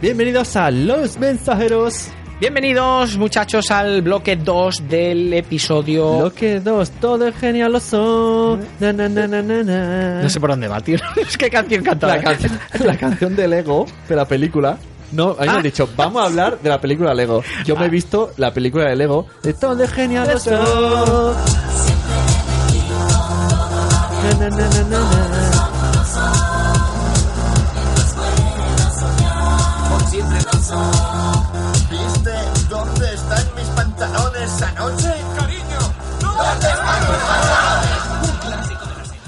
Bienvenidos a Los Mensajeros. Bienvenidos muchachos al bloque 2 del episodio... Bloque 2, todo es genial lo son. Na, na, na, na, na, na. No sé por dónde va, tío. es que canción canta. la, canción, la canción de Lego, de la película. No, ahí me Ah. han dicho, vamos a hablar de la película Lego. Yo me he visto la película de Lego, de todo es genial lo son. Na, na, na, na, na, na.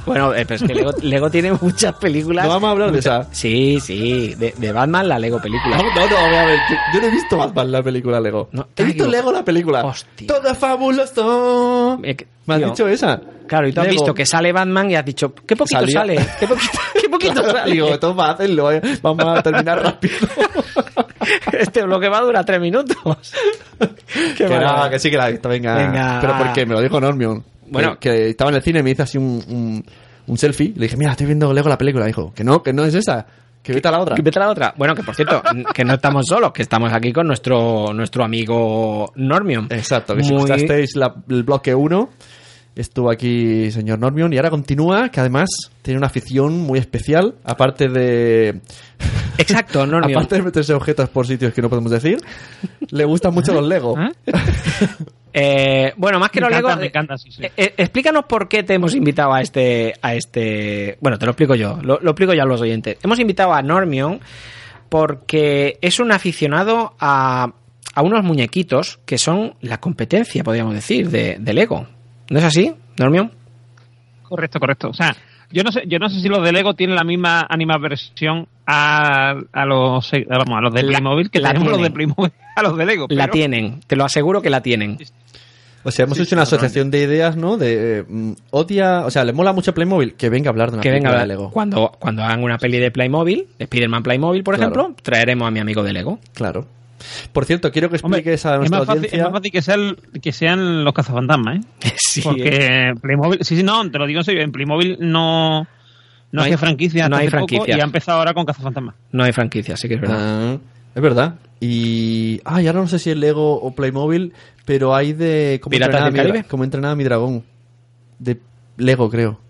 Bueno, eh, pero es que Lego, Lego tiene muchas películas. No vamos a hablar de esa. Sí, sí. De, de Batman, la Lego película. No, no, no, a ver, yo, no he visto Batman la película Lego. No, he has visto. Lego la película. Hostia. Todo fabuloso. Eh, que- Me has tío, dicho esa. Claro, y tú has Lego. visto que sale Batman y has dicho, ¿qué poquito Salía. sale? ¿Qué poquito, qué poquito sale? Digo, toma, hacenlo, eh. Vamos a terminar rápido. este bloque va a durar tres minutos. Qué que no, que sí que la he visto, venga. Venga, Pero. ¿por qué? Me lo dijo Normion. Bueno. Que, que estaba en el cine y me hizo así un, un, un selfie. Le dije, mira, estoy viendo Lego la película. Dijo, que no, que no es esa. Que vete a la otra. Que vete a la otra. Bueno, que por cierto, que no estamos solos, que estamos aquí con nuestro, nuestro amigo Normion. Exacto, que si Muy- escuchasteis la- el bloque 1, estuvo aquí señor Normion y ahora continúa, que además tiene una afición muy especial, aparte de... Exacto, Normion. Aparte de meterse objetos por sitios que no podemos decir, le gustan mucho los Lego. Eh, bueno, más que Me los encanta, Lego, me encanta, sí, sí. eh, eh, explícanos por qué te hemos invitado a este, a este. Bueno, te lo explico yo. Lo, lo explico yo a los oyentes. Hemos invitado a Normion porque es un aficionado a, a unos muñequitos que son la competencia, podríamos decir, de, de Lego. ¿No es así, Normion? Correcto, correcto. O sea, yo no sé, yo no sé si los de Lego tienen la misma animadversión a, a los eh, vamos, a los de La- Playmobil que la tenemos los de. Playmobil a los de Lego. La pero- tienen, te lo aseguro que la tienen. O sea, hemos hecho una asociación de ideas, ¿no? De eh, mm, odia, o sea, le mola mucho Playmobil, que venga a hablar de una Que venga película a de Lego. cuando, cuando hagan una peli de Playmobil, de Spider-Man Playmobil, por Claro. ejemplo, traeremos a mi amigo de Lego. Claro. Por cierto, quiero que Hombre, expliques a es, nuestra más fácil, es más fácil que sean, que sean los cazafantasmas, ¿eh? Sí, Porque Playmobil, sí, sí, no, te lo digo en serio, en Playmobil no, no, No hay- franquicia no hay franquicias. y ha empezado ahora con cazafantasmas. no hay franquicia, sí que es verdad. Ah, es verdad. Y. Ah, y ahora no sé si es Lego o Playmobil, pero hay de. ¿Cómo ¿Piratas entrenar a del Caribe? a mi dragón. De Lego, creo.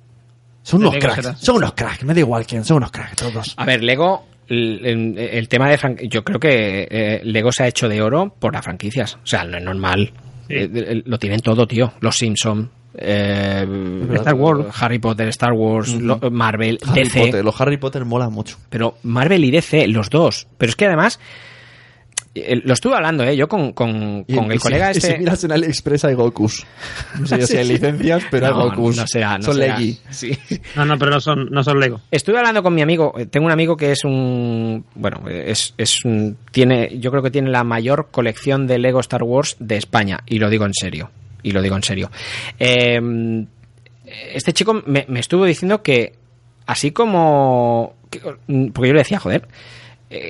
Son De unos Lego cracks. será. Son unos cracks. Me da igual quién. Son unos cracks todos. A ver, Lego, el, tema de franquicias, yo creo que eh, Lego se ha hecho de oro por las franquicias. O sea, no es normal. Sí. Eh, eh, lo tienen todo, tío. Los Simpsons, Star Wars. Harry Potter, Star Wars, lo- Marvel, Harry DC. Potter. Los Harry Potter molan mucho. Pero Marvel y DC, los dos. Pero es que además, eh, lo estuve hablando, ¿eh? Yo con, con, Y- con y el si- colega y este... si miras en AliExpress hay Gokus. No sé yo si hay licencias, pero hay No, Gokus. no será, no Son será. Leggy. Sí. No, no, pero no son, no son Lego. Estuve hablando con mi amigo, eh, tengo un amigo que es un, bueno, es, es un, tiene, yo creo que tiene la mayor colección de Lego Star Wars de España, y lo digo en serio, y lo digo en serio. Eh, este chico me, me estuvo diciendo que, así como, que- porque yo le decía, joder,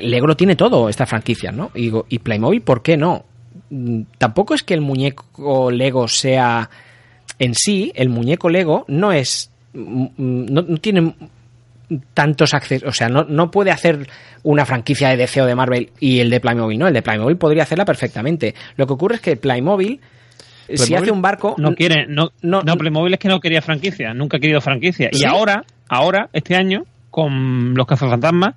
Lego lo tiene todo, esta franquicia, ¿no? Y digo, ¿y Playmobil por qué no? Mm, Tampoco es que el muñeco Lego sea en sí, el muñeco Lego no es. mm, mm, No, no tiene tantos accesos. O sea, no, no puede hacer una franquicia de DC o de Marvel y el de Playmobil, ¿no? El de Playmobil podría hacerla perfectamente. Lo que ocurre es que Playmobil, si Playmobil hace un barco. No quiere, no, no- no, Playmobil es que no quería franquicia, nunca ha querido franquicia. ¿Sí? Y ahora, ahora, este año, con los cazafantasmas,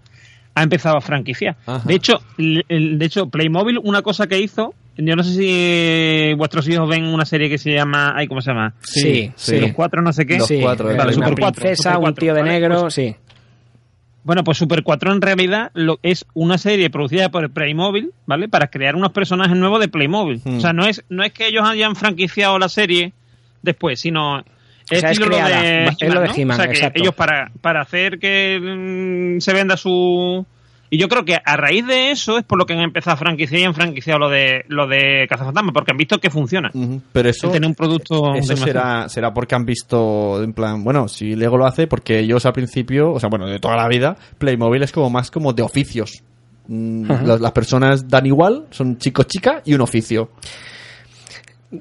ha empezado a franquiciar. Ajá. De hecho, de hecho, Playmobil, una cosa que hizo, yo no sé si vuestros hijos ven una serie que se llama, ay, ¿cómo se llama? Sí, sí. Los cuatro no sé qué. Los Sí, cuatro, vale, eh, una Super cuatro, princesa, Super un tío de ¿vale? negro, Pues- sí. Bueno, pues Super 4 en realidad lo, es una serie producida por Playmobil, ¿vale? Para crear unos personajes nuevos de Playmobil. Hmm. O sea, no es, no es que ellos hayan franquiciado la serie después, sino es sea, es estilo lo creada. de Es lo de ¿no? He-Man, O sea, que ellos para, para hacer que mm, se venda su... Y yo creo que a raíz de eso es por lo que han empezado a franquiciar y han franquiciado lo de, lo de Cazafantasma, porque han visto que funciona. Pero eso. Tener un producto Eso será, será porque han visto, en plan, bueno, si Lego lo hace, porque ellos al principio, o sea, bueno, de toda la vida, Playmobil es como más como de oficios. Mm, las, las personas dan igual, son chico-chica y un oficio.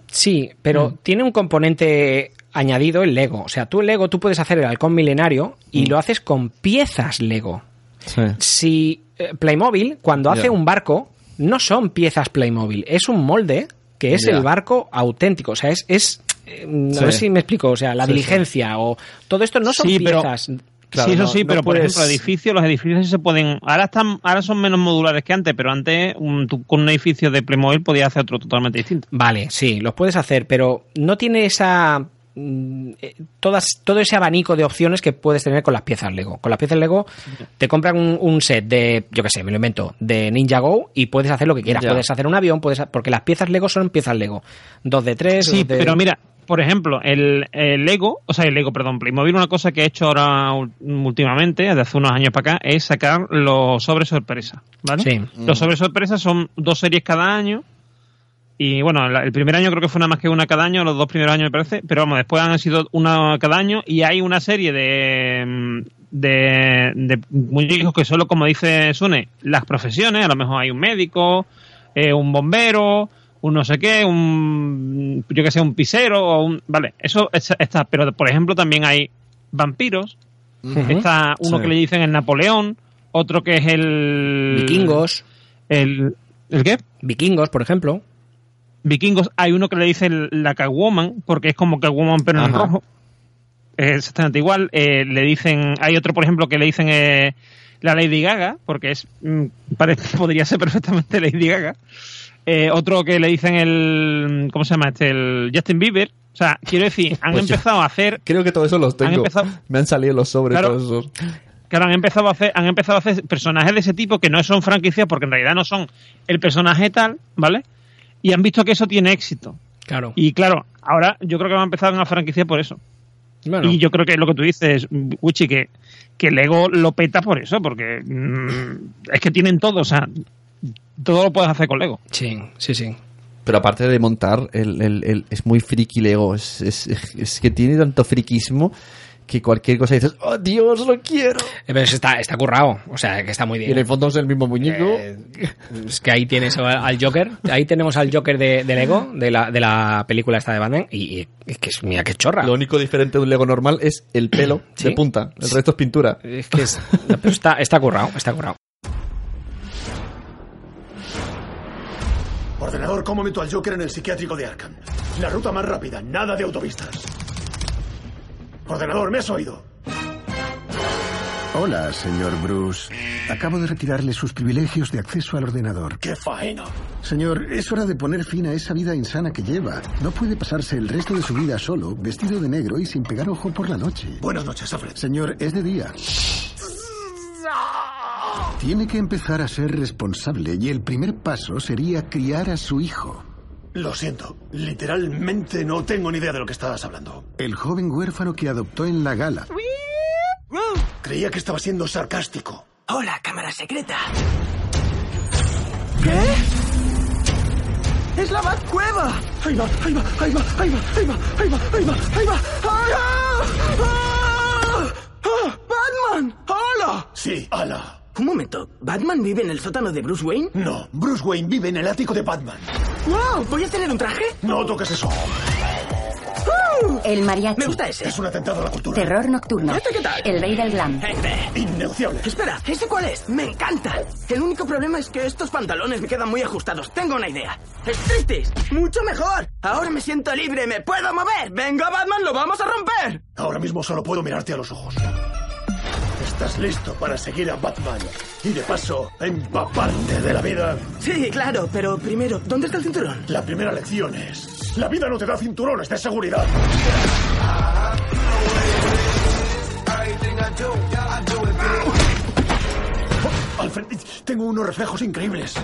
Sí, pero Mm. tiene un componente añadido el Lego. O sea, tú el Lego, tú puedes hacer el halcón milenario y Mm. lo haces con piezas Lego. Sí. Si eh, Playmobil, cuando hace un barco, no son piezas Playmobil, es un molde que es el barco auténtico. O sea, es. es eh, no Sí. sé si me explico. O sea, la Sí, sí. diligencia o. Todo esto no son Sí, pero- piezas. Claro, sí, eso no- sí, no pero por puedes- ejemplo, edificios, los edificios se pueden. Ahora están, ahora son menos modulares que antes, pero antes un- tú con un edificio de Playmobil podías hacer otro totalmente distinto. Vale, sí, los puedes hacer, pero no tiene esa. Mm, eh, Todas, todo ese abanico de opciones que puedes tener con las piezas Lego. Con las piezas Lego te compran un, un set de, yo qué sé, me lo invento, de Ninja Go y puedes hacer lo que quieras. Ya. Puedes hacer un avión, puedes, porque las piezas Lego son piezas Lego. Dos de tres. Sí, de- pero mira, por ejemplo, el, el Lego, o sea, el Lego, perdón, Playmobil, una cosa que ha hecho ahora últimamente, desde hace unos años para acá, es sacar los sobres sorpresa, ¿vale? Sí. Los sobres sorpresa son dos series cada año. Y bueno, el primer año creo que fue nada más que una cada año, los dos primeros años me parece, pero vamos, después han sido una cada año y hay una serie de, mm, de, de muñecos que solo, como dice Sune, las profesiones, a lo mejor hay un médico, eh, un bombero, un no sé qué, un, yo que sé, un pisero, o un, vale, eso es- está, pero por ejemplo también hay vampiros, está uno Sí. que le dicen el Napoleón, otro que es el... Vikingos. El, ¿El qué? Vikingos, por ejemplo. Vikingos, hay uno que le dice la Catwoman, porque es como Catwoman pero en rojo. Es exactamente igual. Eh, le dicen, hay otro, por ejemplo, que le dicen eh, la Lady Gaga, porque es mm, pare- podría ser perfectamente Lady Gaga. Eh, otro que le dicen el, ¿cómo se llama este? El Justin Bieber. O sea, quiero decir, han Pues empezado a hacer Creo que todo eso los tengo. empezado- Me han salido los sobres Claro. todos esos. Claro, han empezado a hacer, han empezado a hacer personajes de ese tipo que no son franquicias porque en realidad no son el personaje tal, ¿vale? Y han visto que eso tiene éxito. Claro. Y claro, ahora yo creo que van a empezar una franquicia por eso. Bueno, Y yo creo que lo que tú dices, Uchi, que, que Lego lo peta por eso, porque mm, es que tienen todo, o sea, todo lo puedes hacer con Lego. sí, sí, sí. Pero aparte de montar, el, el- el- es muy friki Lego. Es, es, es que tiene tanto friquismo que cualquier cosa dices, ¡oh Dios, lo quiero! Eh, Pero está, está currado. O sea, que está muy Y bien. en el fondo es el mismo muñeco. Eh, es que ahí tienes al Joker. Ahí tenemos al Joker de, de Lego, de la, de la película esta de Batman. Y, y es que es, mira qué chorra. Lo único diferente de un Lego normal es el pelo Sí. de punta. El resto es pintura. Es que es, pero está, está currado, está currado. Ordenador, ¿cómo meto al Joker en el psiquiátrico de Arkham? La ruta más rápida, nada de autopistas. Ordenador, ¿me has oído? Hola, señor Bruce. Acabo de retirarle sus privilegios de acceso al ordenador. ¡Qué faena! Señor, es hora de poner fin a esa vida insana que lleva. No puede pasarse el resto de su vida solo, vestido de negro y sin pegar ojo por la noche. Buenas noches, Alfred. Señor, es de día. Tiene que empezar a ser responsable y el primer paso sería criar a su hijo. Lo siento, literalmente no tengo ni idea de lo que estabas hablando. El joven huérfano que adoptó en la gala. Creía que estaba siendo sarcástico. Hola, cámara secreta. ¿Qué? ¡Es la Batcueva! ¡Ahí va, ahí va, ahí va, ahí va, ahí va, ahí va, ahí va, ahí va! ¡Ay, ah! ¡Ah! ¡Ah! ¡Batman! ¡Hola! Sí, ala. Un momento, ¿Batman vive en el sótano de Bruce Wayne? No, Bruce Wayne vive en el ático de Batman. ¡Wow! ¿Voy a tener un traje? No toques eso. El mariachi. Me gusta ese. Es un atentado a la cultura. Terror nocturno. ¿Este qué tal? El rey del glam. Este. Innegociable. Espera, ¿ese cuál es? Me encanta. El único problema es que estos pantalones me quedan muy ajustados. Tengo una idea. ¡Striptease! ¡Mucho mejor! Ahora me siento libre, me puedo mover. ¡Venga, Batman, lo vamos a romper! Ahora mismo solo puedo mirarte a los ojos. ¿Estás listo para seguir a Batman? Y de paso, empaparte de la vida. Sí, claro, pero primero, ¿dónde está el cinturón? La primera lección es... La vida no te da cinturones de seguridad. Oh, Alfred, tengo unos reflejos increíbles.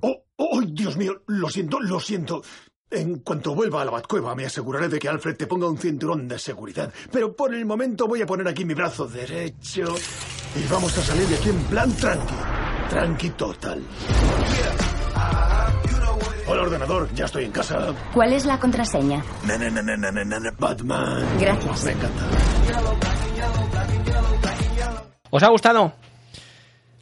Oh, oh, Dios mío, lo siento, lo siento. En cuanto vuelva a la Batcueva me aseguraré de que Alfred te ponga un cinturón de seguridad. Pero por el momento voy a poner aquí mi brazo derecho y vamos a salir de aquí en plan tranqui. Tranqui total. Hola ordenador, ya estoy en casa. ¿Cuál es la contraseña? Na, na, na, Batman. Gracias. Me encanta. ¿Os ha gustado?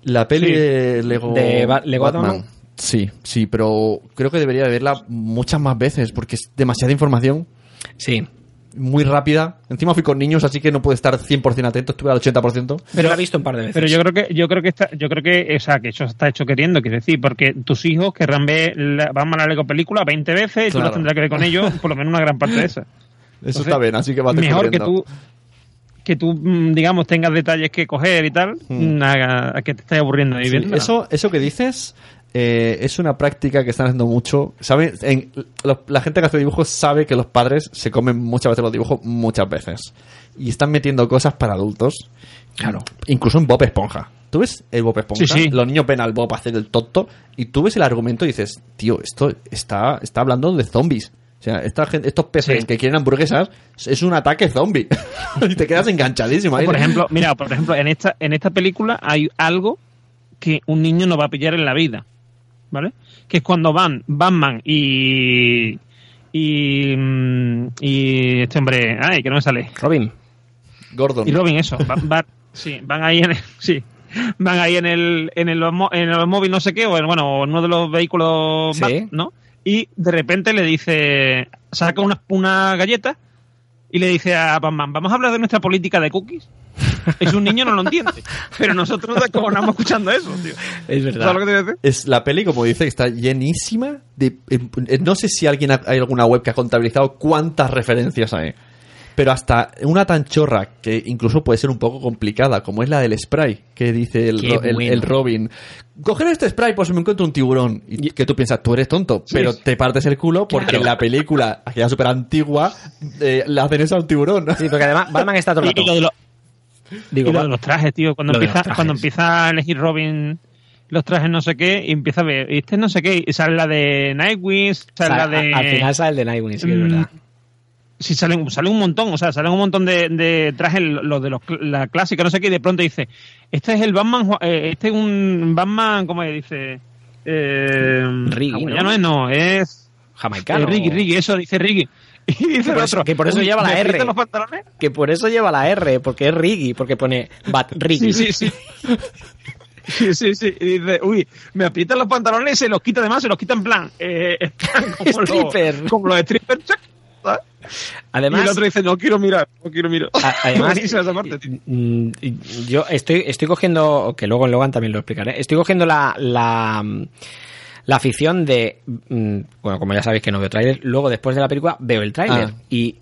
La peli Sí. de Lego, De Ba- Lego Batman. Sí, sí, pero creo que debería de verla muchas más veces porque es demasiada información. Sí. muy rápida. Encima fui con niños, así que no pude estar 100% atento, estuve al 80%. Pero la he visto un par de veces. Pero yo creo que yo creo que está, yo creo que o sea, que eso está hecho queriendo, quiero decir, porque tus hijos querrán ver la, van a la Lego película 20 veces y tú no tendrás que ver con ellos por lo menos una gran parte de esa. Eso Entonces, está bien, así que va Mejor que tú que tú mm, digamos tengas detalles que coger y tal, Mm. a, a que te estés aburriendo y Sí, viendo. eso, eso que dices eh, es una práctica que están haciendo mucho. ¿Saben? En- los- la gente que hace dibujos sabe que los padres se comen muchas veces los dibujos, muchas veces. Y están metiendo cosas para adultos. Claro. Incluso en Bob Esponja. ¿Tú ves el Bob Esponja? Sí, sí. Los niños ven al Bob hacer el tonto y tú ves el argumento y dices, tío, esto está, está hablando de zombies. O sea, esta gente, estos peces Sí. que quieren hamburguesas es un ataque zombie. y te quedas enganchadísimo. Ahí. por ejemplo, mira, por ejemplo, en esta en esta película hay algo que un niño no va a pillar en la vida, ¿vale? Que es cuando van Batman y y, mm, y este hombre, ay, que no me sale. Robin. Gordon. Y Robin, eso. Van, van- sí, van ahí en el, sí. Van ahí en el, en el, en el móvil no sé qué, o en, bueno, en uno de los vehículos, Sí. Bat, ¿no? Y de repente le dice, saca una, una galleta y le dice a Batman, vamos a hablar de nuestra política de cookies. Es un niño, no lo entiende. Pero nosotros nos acojonamos escuchando eso, tío. Es ¿Sabes verdad. lo que te voy a decir? Es la peli, como dice, está llenísima de... eh, No sé si alguien ha- hay alguna web que ha contabilizado cuántas referencias hay. Pero hasta una tan chorra que incluso puede ser un poco complicada, como es la del spray, que dice el, Ro- el- Robin. Coger este spray por si me encuentro un tiburón. Y que tú piensas, tú eres tonto, pero te partes el culo porque Claro. en la película, aquella súper antigua, eh, le hacen eso a un tiburón. Sí, porque además Batman está todo el Y, y lo rato. de los, Digo, lo los trajes, tío. Cuando empieza, cuando empieza a elegir Robin los trajes no sé qué, y empieza a ver, y este no sé qué, y sale la de Nightwing, sale sale- la de... Al final sale el de Nightwing, sí, es Mm, verdad. Sí, salen, sale un montón, o sea, salen un montón de, de trajes, los de los, la clásica, no sé qué, y de pronto dice, este es el Batman, eh, este es un Batman, ¿cómo dice? Eh, Riggy, ¿no? ya no es, no, es... Jamaicano. eh, Riggy, Riggy, eso dice Riggy. Y dice el otro, que por eso "Uy, lleva la ¿me R". los pantalones? Que por eso lleva la R, porque es Riggy, porque pone Bat Riggy. Sí, sí, sí. Sí, sí, sí. Y dice, uy, me aprietan los pantalones y se los quita además, se los quita en plan, eh, en plan como, Stripper. Los, como los strippers. Además, y el otro dice, no quiero mirar, no quiero mirar. Además, mm, yo estoy, estoy cogiendo, que luego en Logan también lo explicaré, estoy cogiendo la, la, la afición de, mm, bueno, como ya sabéis que no veo tráiler, luego después de la película veo el tráiler Ah. y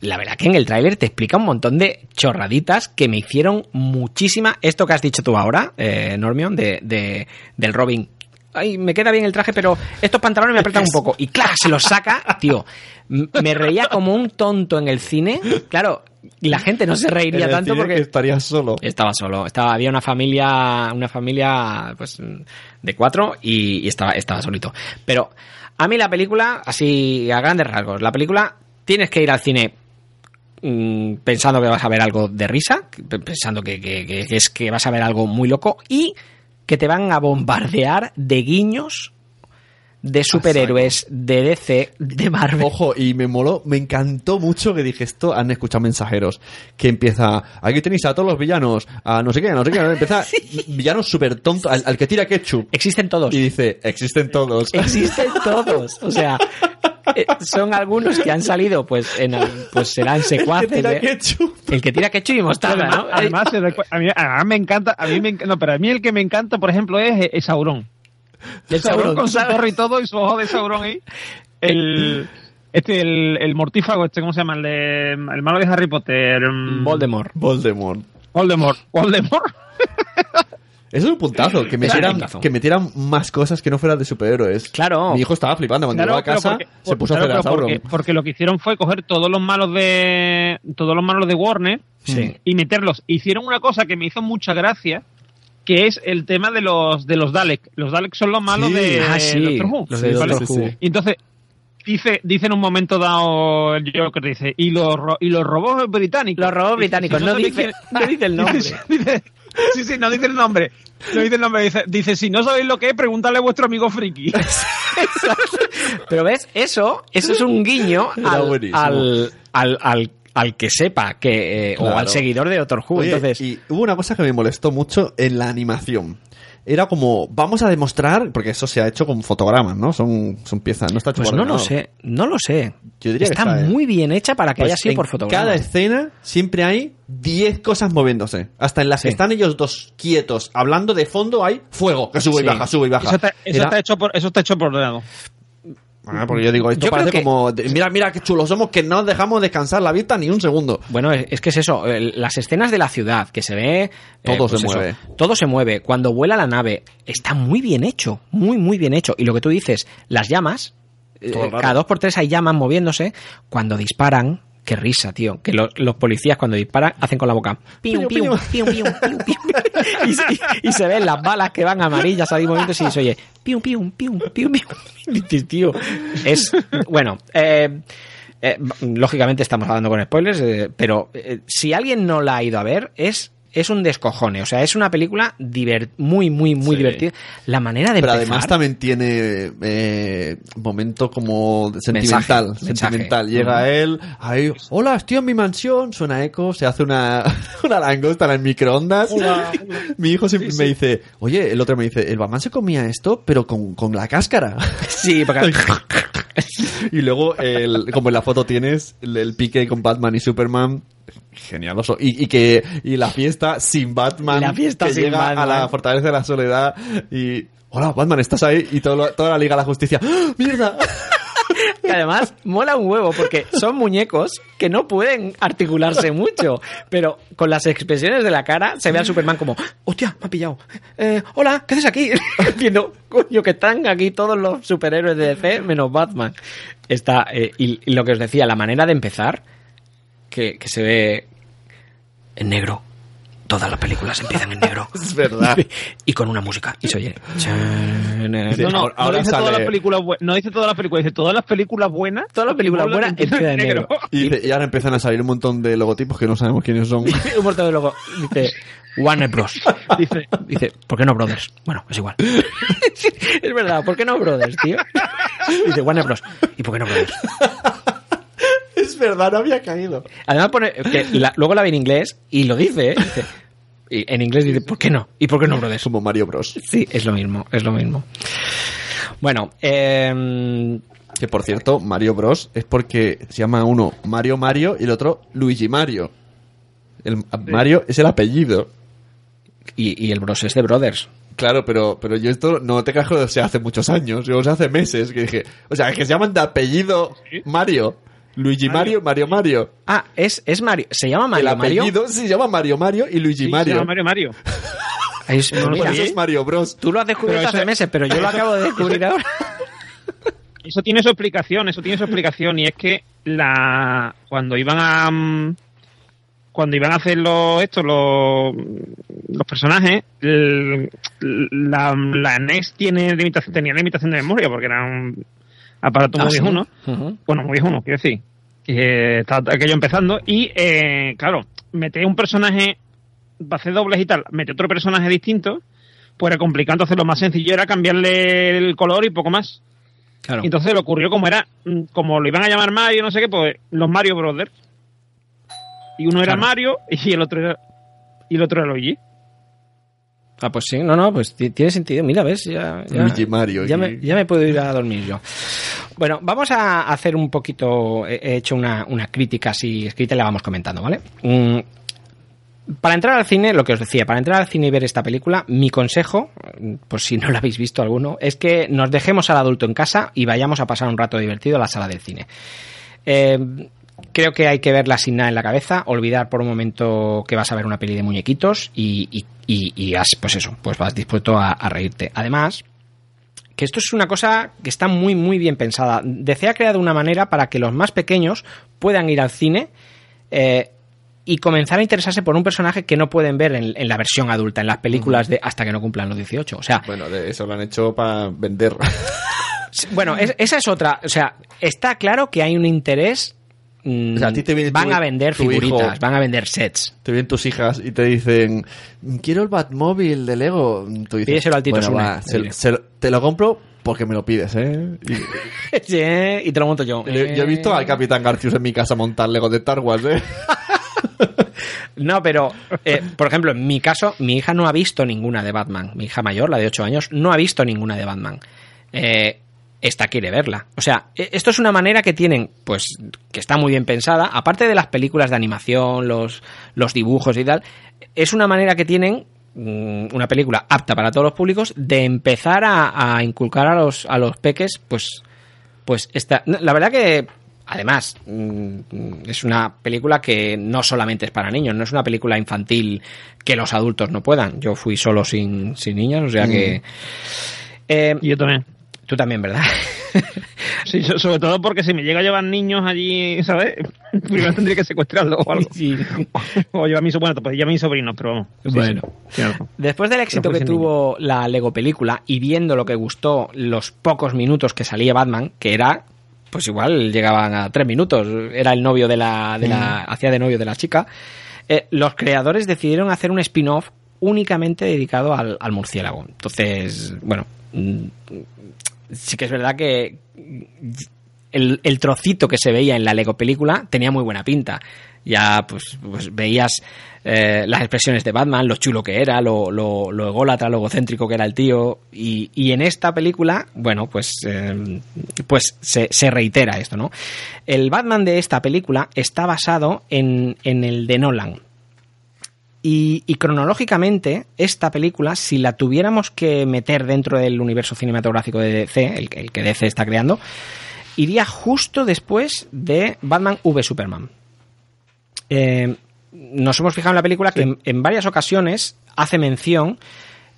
la verdad que en el tráiler te explica un montón de chorraditas que me hicieron muchísima, esto que has dicho tú ahora, eh, Normion, de, de, del Robin. Ay, me queda bien el traje, pero estos pantalones me apretan un poco. Y claro, se los saca, tío. Me reía como un tonto en el cine. Claro, y la gente no se reiría tanto porque que estarías solo. estaba solo. Estaba, había una familia, una familia, pues, de cuatro y, y estaba, estaba solito. Pero a mí la película, así a grandes rasgos, la película tienes que ir al cine mm, pensando que vas a ver algo de risa, pensando que- que es que vas a ver algo muy loco y que te van a bombardear de guiños de superhéroes, de DC, de Marvel. Ojo, y me moló, me encantó mucho que dije esto, han escuchado mensajeros, que empieza, aquí tenéis a todos los villanos, a no sé qué, a no sé qué, empieza villanos súper tontos, al, al que tira ketchup, Existen todos. y dice, existen todos. Existen todos. O sea, eh, son algunos que han salido, pues, en, pues serán El que secuaces. tira ketchup. El que tira ketchup y mostaza, Además, ¿no? además, a, mí, a mí me encanta, a mí me no, pero a mí el que me encanta, por ejemplo, es, es Sauron. El Sauron Sauron, con su torre y todo y su ojo de Sauron ahí. El, este, el, el mortífago, este, ¿cómo se llama? El, de, el malo de Harry Potter. mm, Voldemort. Voldemort. Voldemort. Voldemort. Eso es un puntazo, que metieran, puntazo. que metieran más cosas que no fueran de superhéroes. Claro. Mi hijo estaba flipando cuando llegó a casa, porque- se puso claro, a hacer a pero Sauron. porque, porque lo que hicieron fue coger todos los malos de todos los malos de Warner Sí. y meterlos. Hicieron una cosa que me hizo mucha gracia, que es el tema de los de los Dalek. Los Dalek son los malos Sí. de Ah, sí. Doctor Who. Los de Sí, Doctor Who. Y entonces dice dice en un momento dado el Joker dice y los ro- y los robots británicos. Los robots británicos, no sabéis dice- quién- no dice el nombre. Dice- dice- sí, sí, no dice el nombre. No dice el nombre. Dice, dice si no sabéis lo que es, preguntadle a vuestro amigo friki. Pero ves, eso, eso es un guiño al, al, al, al, al que sepa que, eh, o al seguidor de Doctor Who. Oye, Entonces, y hubo una cosa que me molestó mucho en la animación. Era como, vamos a demostrar, porque eso se ha hecho con fotogramas, ¿no? Son, son piezas, no está hecho Pues por no lo sé, no lo sé. Yo diría que está está, ¿eh? muy bien hecha para que Pues haya sido en por fotograma. Cada escena siempre hay 10 cosas moviéndose. Hasta en las Sí. que están ellos dos quietos, hablando de fondo, hay fuego, que sube Sí. y baja, sube y baja. Eso está, eso Era- está hecho por, eso está hecho por ordenador. Ah, porque yo digo, esto Yo parece que- como, mira, mira qué chulos somos que no dejamos descansar la vista ni un segundo. Bueno, es, es que es eso, las escenas de la ciudad que se ve... eh, Todo se eso, mueve. todo se mueve. Cuando vuela la nave, está muy bien hecho, muy, muy bien hecho. Y lo que tú dices, las llamas, eh, cada dos por tres hay llamas moviéndose. Cuando disparan, qué risa, tío. Que los, los policías cuando disparan hacen con la boca... Pium, Piu, pium, pium, pium, pium, pium. y, se, ven las balas que van amarillas ahí moviéndose y se oye... Pium, pium. Y dices, tío, es... Bueno, eh, eh, lógicamente estamos hablando con spoilers, eh, pero eh, si alguien no la ha ido a ver, es, es un descojone. O sea, es una película diver- muy, muy, muy Sí. divertida. La manera de Pero empezar... además también tiene eh, momento como sentimental. Mensaje, sentimental. mensaje. Llega él, ahí, hola, estoy en mi mansión, suena eco, se hace una, una langosta en el microondas. mi hijo siempre me dice, oye, el otro me dice, el Batman se comía esto, pero con, con la cáscara. Sí, porque... y luego, el- como en la foto tienes el, el pique con Batman y Superman. Genialoso. Y, y que y la fiesta sin Batman. La fiesta que sin llega a Batman. la Fortaleza de la Soledad y... Hola, Batman, ¿estás ahí? Y todo lo- toda la Liga de la Justicia. ¡Ah, ¡Mierda! Y además mola un huevo porque son muñecos que no pueden articularse mucho, pero con las expresiones de la cara se ve al Superman como, hostia, me ha pillado. Eh, hola, ¿qué haces aquí? Entiendo, coño, que están aquí todos los superhéroes de DC menos Batman. Está, eh, y, y lo que os decía, la manera de empezar, que, que se ve en negro. Todas las películas empiezan en negro. Es verdad. Y con una música. Y se oye. No, no, Ahora- ahora no dice sale- todas las películas buenas, no dice todas las películas, dice todas las películas buenas. Todas las películas buenas empiezan empiezan en negro. Y, dice- y ahora empiezan a salir un montón de logotipos que no sabemos quiénes son. un montón de logo. Dice Warner Bros. Dice, Dice, ¿por qué no Brothers? Bueno, es igual. es verdad, ¿por qué no Brothers, tío? Dice Warner Bros. ¿Y por qué no Brothers? es verdad, no había caído. Además pone que la- luego la ve en inglés y lo dice, ¿eh? Dice- y en inglés dice, ¿por qué no? ¿Y por qué no Brothers? Como Mario Bros. Sí, es lo mismo, es lo mismo. Bueno, eh, Que por cierto, Mario Bros. es porque se llama uno Mario Mario y el otro Luigi Mario. El Mario es el apellido. y, y el Bros es de Brothers. Claro, pero, pero yo esto no te cajo de hace muchos años, yo o sea, hace meses que dije, o sea, que se llaman de apellido Mario. Luigi Mario, Mario Mario. Ah, es, es Mario. ¿Se llama Mario el Mario? apellido se llama Mario Mario y Luigi sí, se Mario. llama Mario Mario. Es- mira, eso es Mario Bros. tú lo has descubierto eso- hace meses, pero yo lo acabo de descubrir ahora. Eso tiene su explicación, eso tiene su explicación y es que la cuando iban a mm, cuando iban a hacer los estos los, los personajes el- la, la NES tiene limitación tenía limitación de memoria porque era un aparato Ah, muy sí. viejuno Ujú. bueno muy viejuno quiero decir que estaba aquello empezando y eh, claro meter un personaje para hacer dobles y tal meter otro personaje distinto pues era complicado entonces lo más sencillo era cambiarle el color y poco más Claro. entonces le ocurrió como era, mm, como lo iban a llamar Mario, no sé qué, pues los Mario Brothers. Y uno era Claro. Mario y el otro era y el otro era Luigi. Ah, pues sí, no, no, pues ti- tiene sentido. Mira, ves, ya, ya, Luigi Mario ya, y- me, ya me puedo ir a dormir yo. Bueno, vamos a hacer un poquito, he he hecho una, una crítica así escrita y la vamos comentando, ¿vale? Mm, para entrar al cine, lo que os decía, para entrar al cine y ver esta película, mi consejo, mm, por si no la habéis visto alguno, es que nos dejemos al adulto en casa y vayamos a pasar un rato divertido a la sala del cine. Eh, creo que hay que verla sin nada en la cabeza, olvidar por un momento que vas a ver una peli de muñequitos y, has, pues eso, pues vas dispuesto a reírte. Además, que esto es una cosa que está muy, muy bien pensada. DC ha creado una manera para que los más pequeños puedan ir al cine eh, y comenzar a interesarse por un personaje que no pueden ver en, en la versión adulta, en las películas de hasta que no cumplan los 18. O sea, Bueno, de eso lo han hecho para vender. bueno, es- esa es otra. O sea, está claro que hay un interés. O sea, a ti te viene van tu- a vender figuritas, hijo- van a vender sets. te vienen tus hijas y te dicen, quiero el Batmóvil de Lego. Tú dices, Pídeselo al Tito bueno, Sune", va, le se- diré. se lo- te lo compro porque me lo pides, ¿eh? Y- Sí, y te lo monto yo. yo, yo he visto al Capitán Garcius en mi casa montar Lego de Star Wars, ¿eh? No, pero, eh, por ejemplo, en mi caso, mi hija no ha visto ninguna de Batman. Mi hija mayor, la de 8 años, no ha visto ninguna de Batman. Eh, esta quiere verla. O sea, e- esto es una manera que tienen, pues, que está muy bien pensada, aparte de las películas de animación, los, los dibujos y tal, es una manera que tienen mm, una película apta para todos los públicos de empezar a, a inculcar a los, a los peques, pues, pues esta, la verdad que además mm, es una película que no solamente es para niños, no es una película infantil que los adultos no puedan. Yo fui solo sin, sin niños, o sea que... Eh, Y yo también. Tú también, ¿verdad? Sí, so- sobre todo porque si me llega a llevar niños allí, ¿sabes? Primero tendría que secuestrarlos o algo. Sí. O llevar a mis sobrinos, pues ya mis sobrinos, pero vamos. Sí, Bueno. sí. Después del éxito que tuvo la Lego película y viendo lo que gustó los pocos minutos que salía Batman, que era, pues igual llegaban a tres minutos, era el novio de la, de la hacía de novio de la chica, eh, los creadores decidieron hacer un spin-off únicamente dedicado al, al murciélago. Entonces, bueno, mm, sí que es verdad que el, el trocito que se veía en la Lego película tenía muy buena pinta. Ya pues, pues veías eh, las expresiones de Batman, lo chulo que era, lo, lo, lo ególatra, lo egocéntrico que era el tío. Y, y en esta película, bueno, pues, eh, pues se, se reitera esto, ¿no? El Batman de esta película está basado en, en el de Nolan. Y, y cronológicamente, esta película, si la tuviéramos que meter dentro del universo cinematográfico de DC, el, que- el que DC está creando, iría justo después de Batman v Superman. Eh, nos hemos fijado en la película que en, en varias ocasiones hace mención,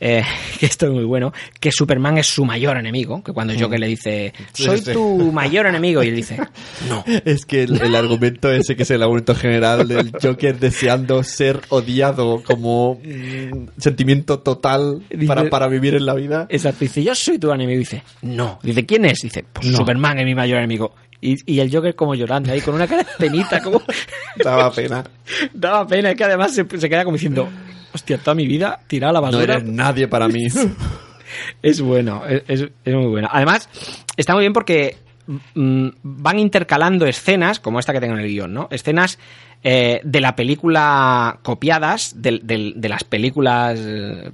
eh, que esto es muy bueno, que Superman es su mayor enemigo, que cuando Joker le dice, soy tu mayor enemigo, y él dice, no. Es que el, el argumento ese que es el argumento general del Joker deseando ser odiado como mm, sentimiento total Dice- para, para vivir en la vida. Exacto, dice, yo soy tu enemigo. Dice, no. Dice, ¿quién es? Dice, pues No. Superman es mi mayor enemigo. Y, y el Joker como llorando ahí, con una cara de penita, como... Daba pena. Daba pena, es que además se, se queda como diciendo, hostia, toda mi vida tirada a la No basura. eres nadie para mí. Es bueno, es, es- es muy bueno. Además, está muy bien porque mm, van intercalando escenas, como esta que tengo en el guion, ¿no? Escenas eh, de la película copiadas, del- del- de, las películas,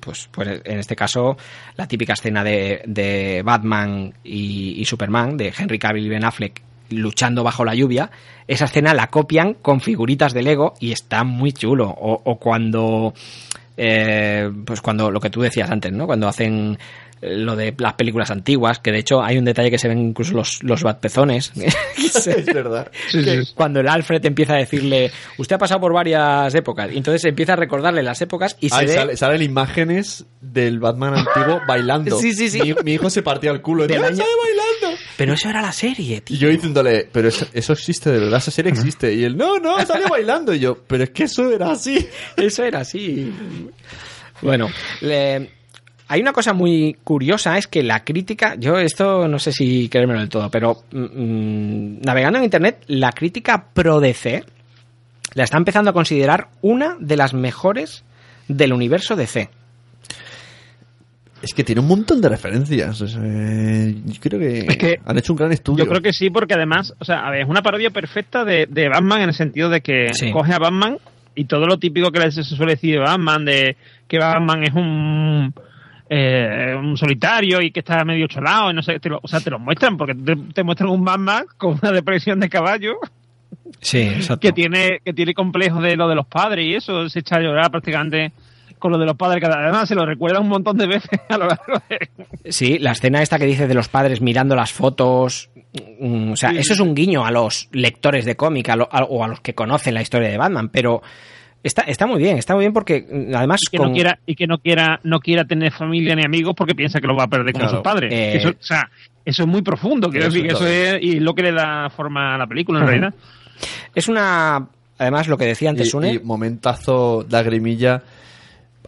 pues, pues en este caso, la típica escena de, de Batman y, y Superman, de Henry Cavill y Ben Affleck luchando bajo la lluvia, esa escena la copian con figuritas de Lego y está muy chulo. O, o cuando eh, pues cuando lo que tú decías antes, ¿no? Cuando hacen lo de las películas antiguas, que de hecho hay un detalle que se ven incluso los, los batpezones. es verdad. Cuando el Alfred empieza a decirle, usted ha pasado por varias épocas, y entonces empieza a recordarle las épocas y se Ahí ve... sale- salen imágenes del Batman antiguo bailando. Sí, sí, sí. Mi, mi hijo se partía el culo. Del ¡No, año- sale bailando! Pero eso era la serie, tío. Y yo diciéndole, pero eso, eso existe de verdad, esa serie existe. Y él, no, no, sale bailando. Y yo, pero es que eso era así. Eso era así. Bueno, le- hay una cosa muy curiosa, es que la crítica, yo esto no sé si creérmelo del todo, pero mm, mm, navegando en Internet, la crítica pro DC la está empezando a considerar una de las mejores del universo DC. Es que tiene un montón de referencias. o sea, yo creo que, Es que han hecho un gran estudio. Yo creo que sí, porque además, o sea, a ver, es una parodia perfecta de, de Batman en el sentido de que Sí. coge a Batman y todo lo típico que se suele decir de Batman, de que Batman es un, eh, un solitario y que está medio cholado, y no sé, te lo, o sea, te lo muestran, porque te, te muestran un Batman con una depresión de caballo Sí, exacto. que tiene, que tiene complejos de lo de los padres y eso, se echa a llorar prácticamente con lo de los padres, que además se lo recuerda un montón de veces a lo largo de, Sí, la escena esta que dices de los padres mirando las fotos. mm, O sea, Sí. eso es un guiño a los lectores de cómic a lo- a- o a los que conocen la historia de Batman, pero está, está muy bien, está muy bien porque mm, además que con- no quiera y que no quiera no quiera tener familia ni amigos porque piensa que lo va a perder como Claro. sus padres Eh, eso, o sea eso es muy profundo quiero decir que eso es. y lo que le da forma a la película en Ujú. realidad es una... Además, lo que decía antes y, Sune... y momentazo lagrimilla.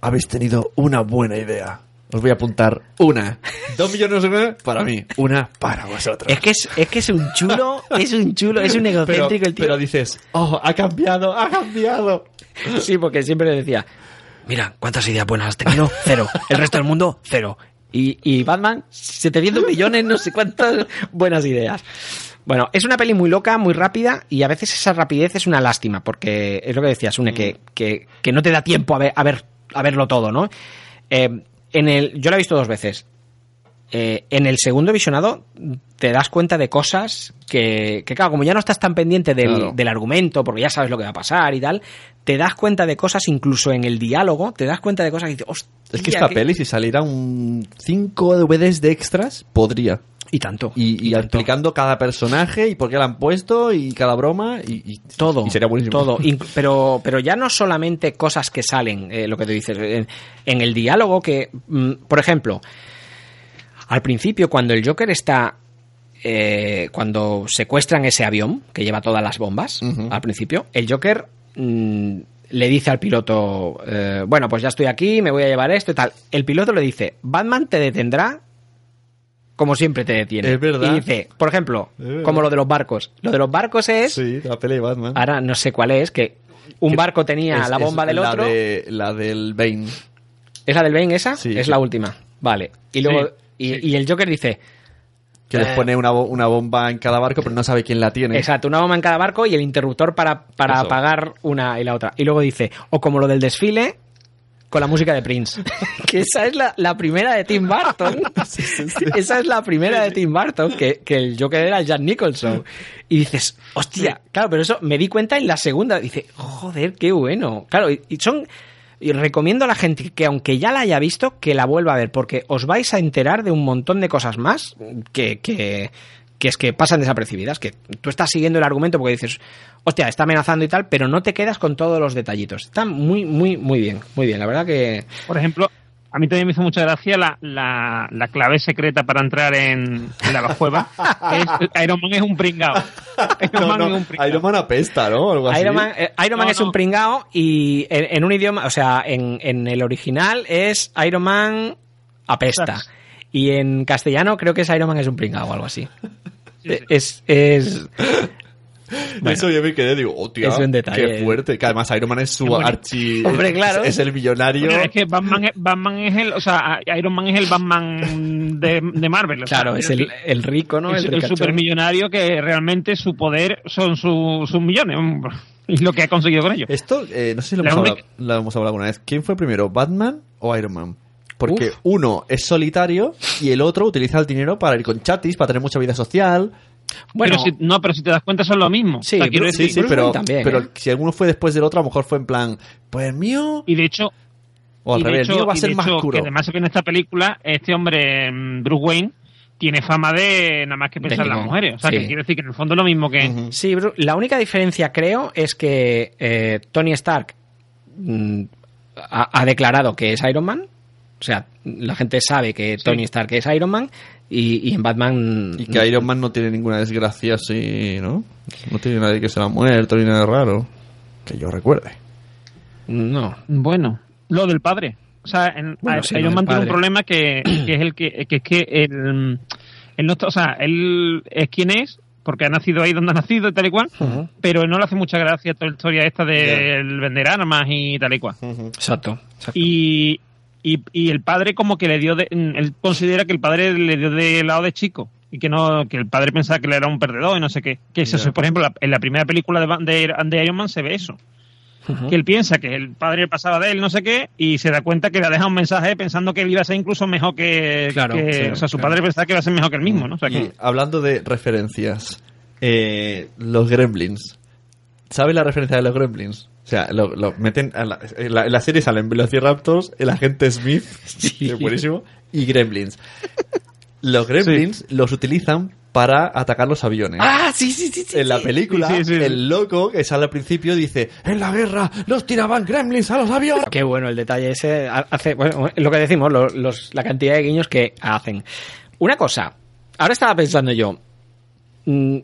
Habéis tenido una buena idea. Os voy a apuntar una. Dos millones de euros para mí. Una para vosotros. Es que es, es que es un chulo, es un chulo, es un pero, egocéntrico el tío. pero dices, oh, ha cambiado, ha cambiado. Sí, porque siempre le decía, mira, ¿cuántas ideas buenas has tenido? Cero. El resto del mundo, cero. Y, y Batman, 700 millones, no sé cuántas buenas ideas. Bueno, es una peli muy loca, muy rápida y a veces esa rapidez es una lástima porque es lo que decías, Sune, que, que, que no te da tiempo a ver, a ver, a verlo todo, ¿no? Eh, en el, yo la he visto dos veces. Eh, en el segundo visionado te das cuenta de cosas que, que, claro, como ya no estás tan pendiente del, Claro. del argumento, porque ya sabes lo que va a pasar y tal, te das cuenta de cosas, incluso en el diálogo, te das cuenta de cosas y dices, Es que esta qué- peli, si saliera un 5 DVDs de extras, podría. Y tanto. Y, y tanto. explicando cada personaje y por qué la han puesto y cada broma y, y- todo Y sería buenísimo. todo pero pero ya no solamente cosas que salen eh, lo que te dices en, en el diálogo que mm, por ejemplo al principio cuando el Joker está eh, cuando secuestran ese avión que lleva todas las bombas al principio el Joker mm, le dice al piloto eh, bueno pues ya estoy aquí me voy a llevar esto y tal el piloto le dice Batman te detendrá como siempre te detiene Es verdad. y dice por ejemplo como lo de los barcos lo de los barcos es Sí, la peli de Batman. Ahora no sé cuál es, que un Que barco tenía es- la bomba es del la otro. de- la del Bane. ¿Es la del Bane esa? Sí, es la última. Vale. Y luego. Sí, y, sí. y el Joker dice. Que les Eh. pone una, una bomba en cada barco, pero no sabe quién la tiene. Exacto, una bomba en cada barco y el interruptor para, para Eso. apagar una y la otra. Y luego dice, o como lo del desfile con la música de Prince. que esa es la, la primera de Tim Burton. esa es la primera de Tim Burton, que, que el Joker era Jack Nicholson. Y dices, hostia, claro, pero eso me di cuenta en la segunda. Dice, joder, qué bueno. Claro, y, y son... Y recomiendo a la gente que aunque ya la haya visto, que la vuelva a ver, porque os vais a enterar de un montón de cosas más que, que, que es que pasan desapercibidas, que tú estás siguiendo el argumento porque dices, hostia, está amenazando y tal, pero no te quedas con todos los detallitos. Está muy, muy, muy bien, muy bien. La verdad que... Por ejemplo, a mí también me hizo mucha gracia la, la, la clave secreta para entrar en, en la cueva. es, Iron Man es un pringao. Iron No, Man no, es un pringao. Iron Man apesta, ¿no? Algo así. Iron Man, eh, Iron Man No, es un pringao y en, en un idioma, o sea, en, en el original es Iron Man apesta. Y en castellano creo que es Iron Man es un pringao o algo así. Sí, sí. Es, es, Bueno. Eso yo me quedé, digo, Es un detalle. qué fuerte. Que además Iron Man es su archi... Hombre, claro. Es, es el millonario. Porque es que Batman es, Batman es el, o sea, Iron Man es el Batman de, de Marvel. o sea, claro, es el, el rico, ¿no? es el ricachón. supermillonario que realmente su poder son su- sus millones. Y lo que ha conseguido con ellos. Esto, eh, no sé si lo hemos, hablado, lo hemos hablado alguna vez. ¿Quién fue primero, Batman o Iron Man? Porque Uf. uno es solitario y el otro utiliza el dinero para ir con chatis, para tener mucha vida social. Bueno, pero si, no, pero si te das cuenta son lo mismo. Sí, O sea, quiero Bruce- Sí, decir- sí, pero, también, pero ¿eh? si alguno fue después del otro, a lo mejor fue en plan, pues el mío, Y de hecho, o al y de revés, el hecho- mío va a ser más hecho, oscuro. Que además en esta película, este hombre, mm, Bruce Wayne, tiene fama de nada más que pensar en las mujeres. O sea, Sí. que quiere decir que en el fondo es lo mismo que. Sí, Bru- la única diferencia creo es que eh, Tony Stark mm, ha, ha declarado que es Iron Man. O sea, la gente sabe que Tony Stark es Iron Man y, y en Batman... Y que Iron Man no tiene ninguna desgracia así, ¿no? No tiene nadie que se la ha muerto ni nada raro. Que yo recuerde. No. Bueno, lo del padre. O sea, en, Bueno, a- sí, lo Iron Man tiene un problema que, que es el que, que es que él, él no está, o sea, él es quien es, porque ha nacido ahí donde ha nacido y tal y cual, Ujú. pero no le hace mucha gracia toda la historia esta del vender armas y tal y cual. Exacto. exacto. Y, y, y el padre como que le dio de, él considera que el padre le dio de lado de chico y que no que el padre pensaba que él era un perdedor y no sé qué que eso por ejemplo la- en la primera película de, de, de Iron Man se ve eso que él piensa que el padre pasaba de él no sé qué y se da cuenta que le ha dejado un mensaje pensando que él iba a ser incluso mejor que, Claro, que- sí, o sea su claro. padre pensaba que iba a ser mejor que él mismo no o sea Y hablando de referencias, eh, los Gremlins. ¿Sabes la referencia de los Gremlins? O sea, lo, lo meten a la- en, la, en la serie salen Velociraptors, el agente Smith, que es buenísimo, y Gremlins. Los Gremlins los utilizan para atacar los aviones. Ah, sí, sí, sí. sí, en la sí. película, Sí, sí, sí. el loco que sale al principio dice: En la guerra los tiraban Gremlins a los aviones. Qué bueno el detalle ese. ha- Hace, bueno, lo que decimos, los, la cantidad de guiños que hacen. Una cosa, ahora estaba pensando yo. mm,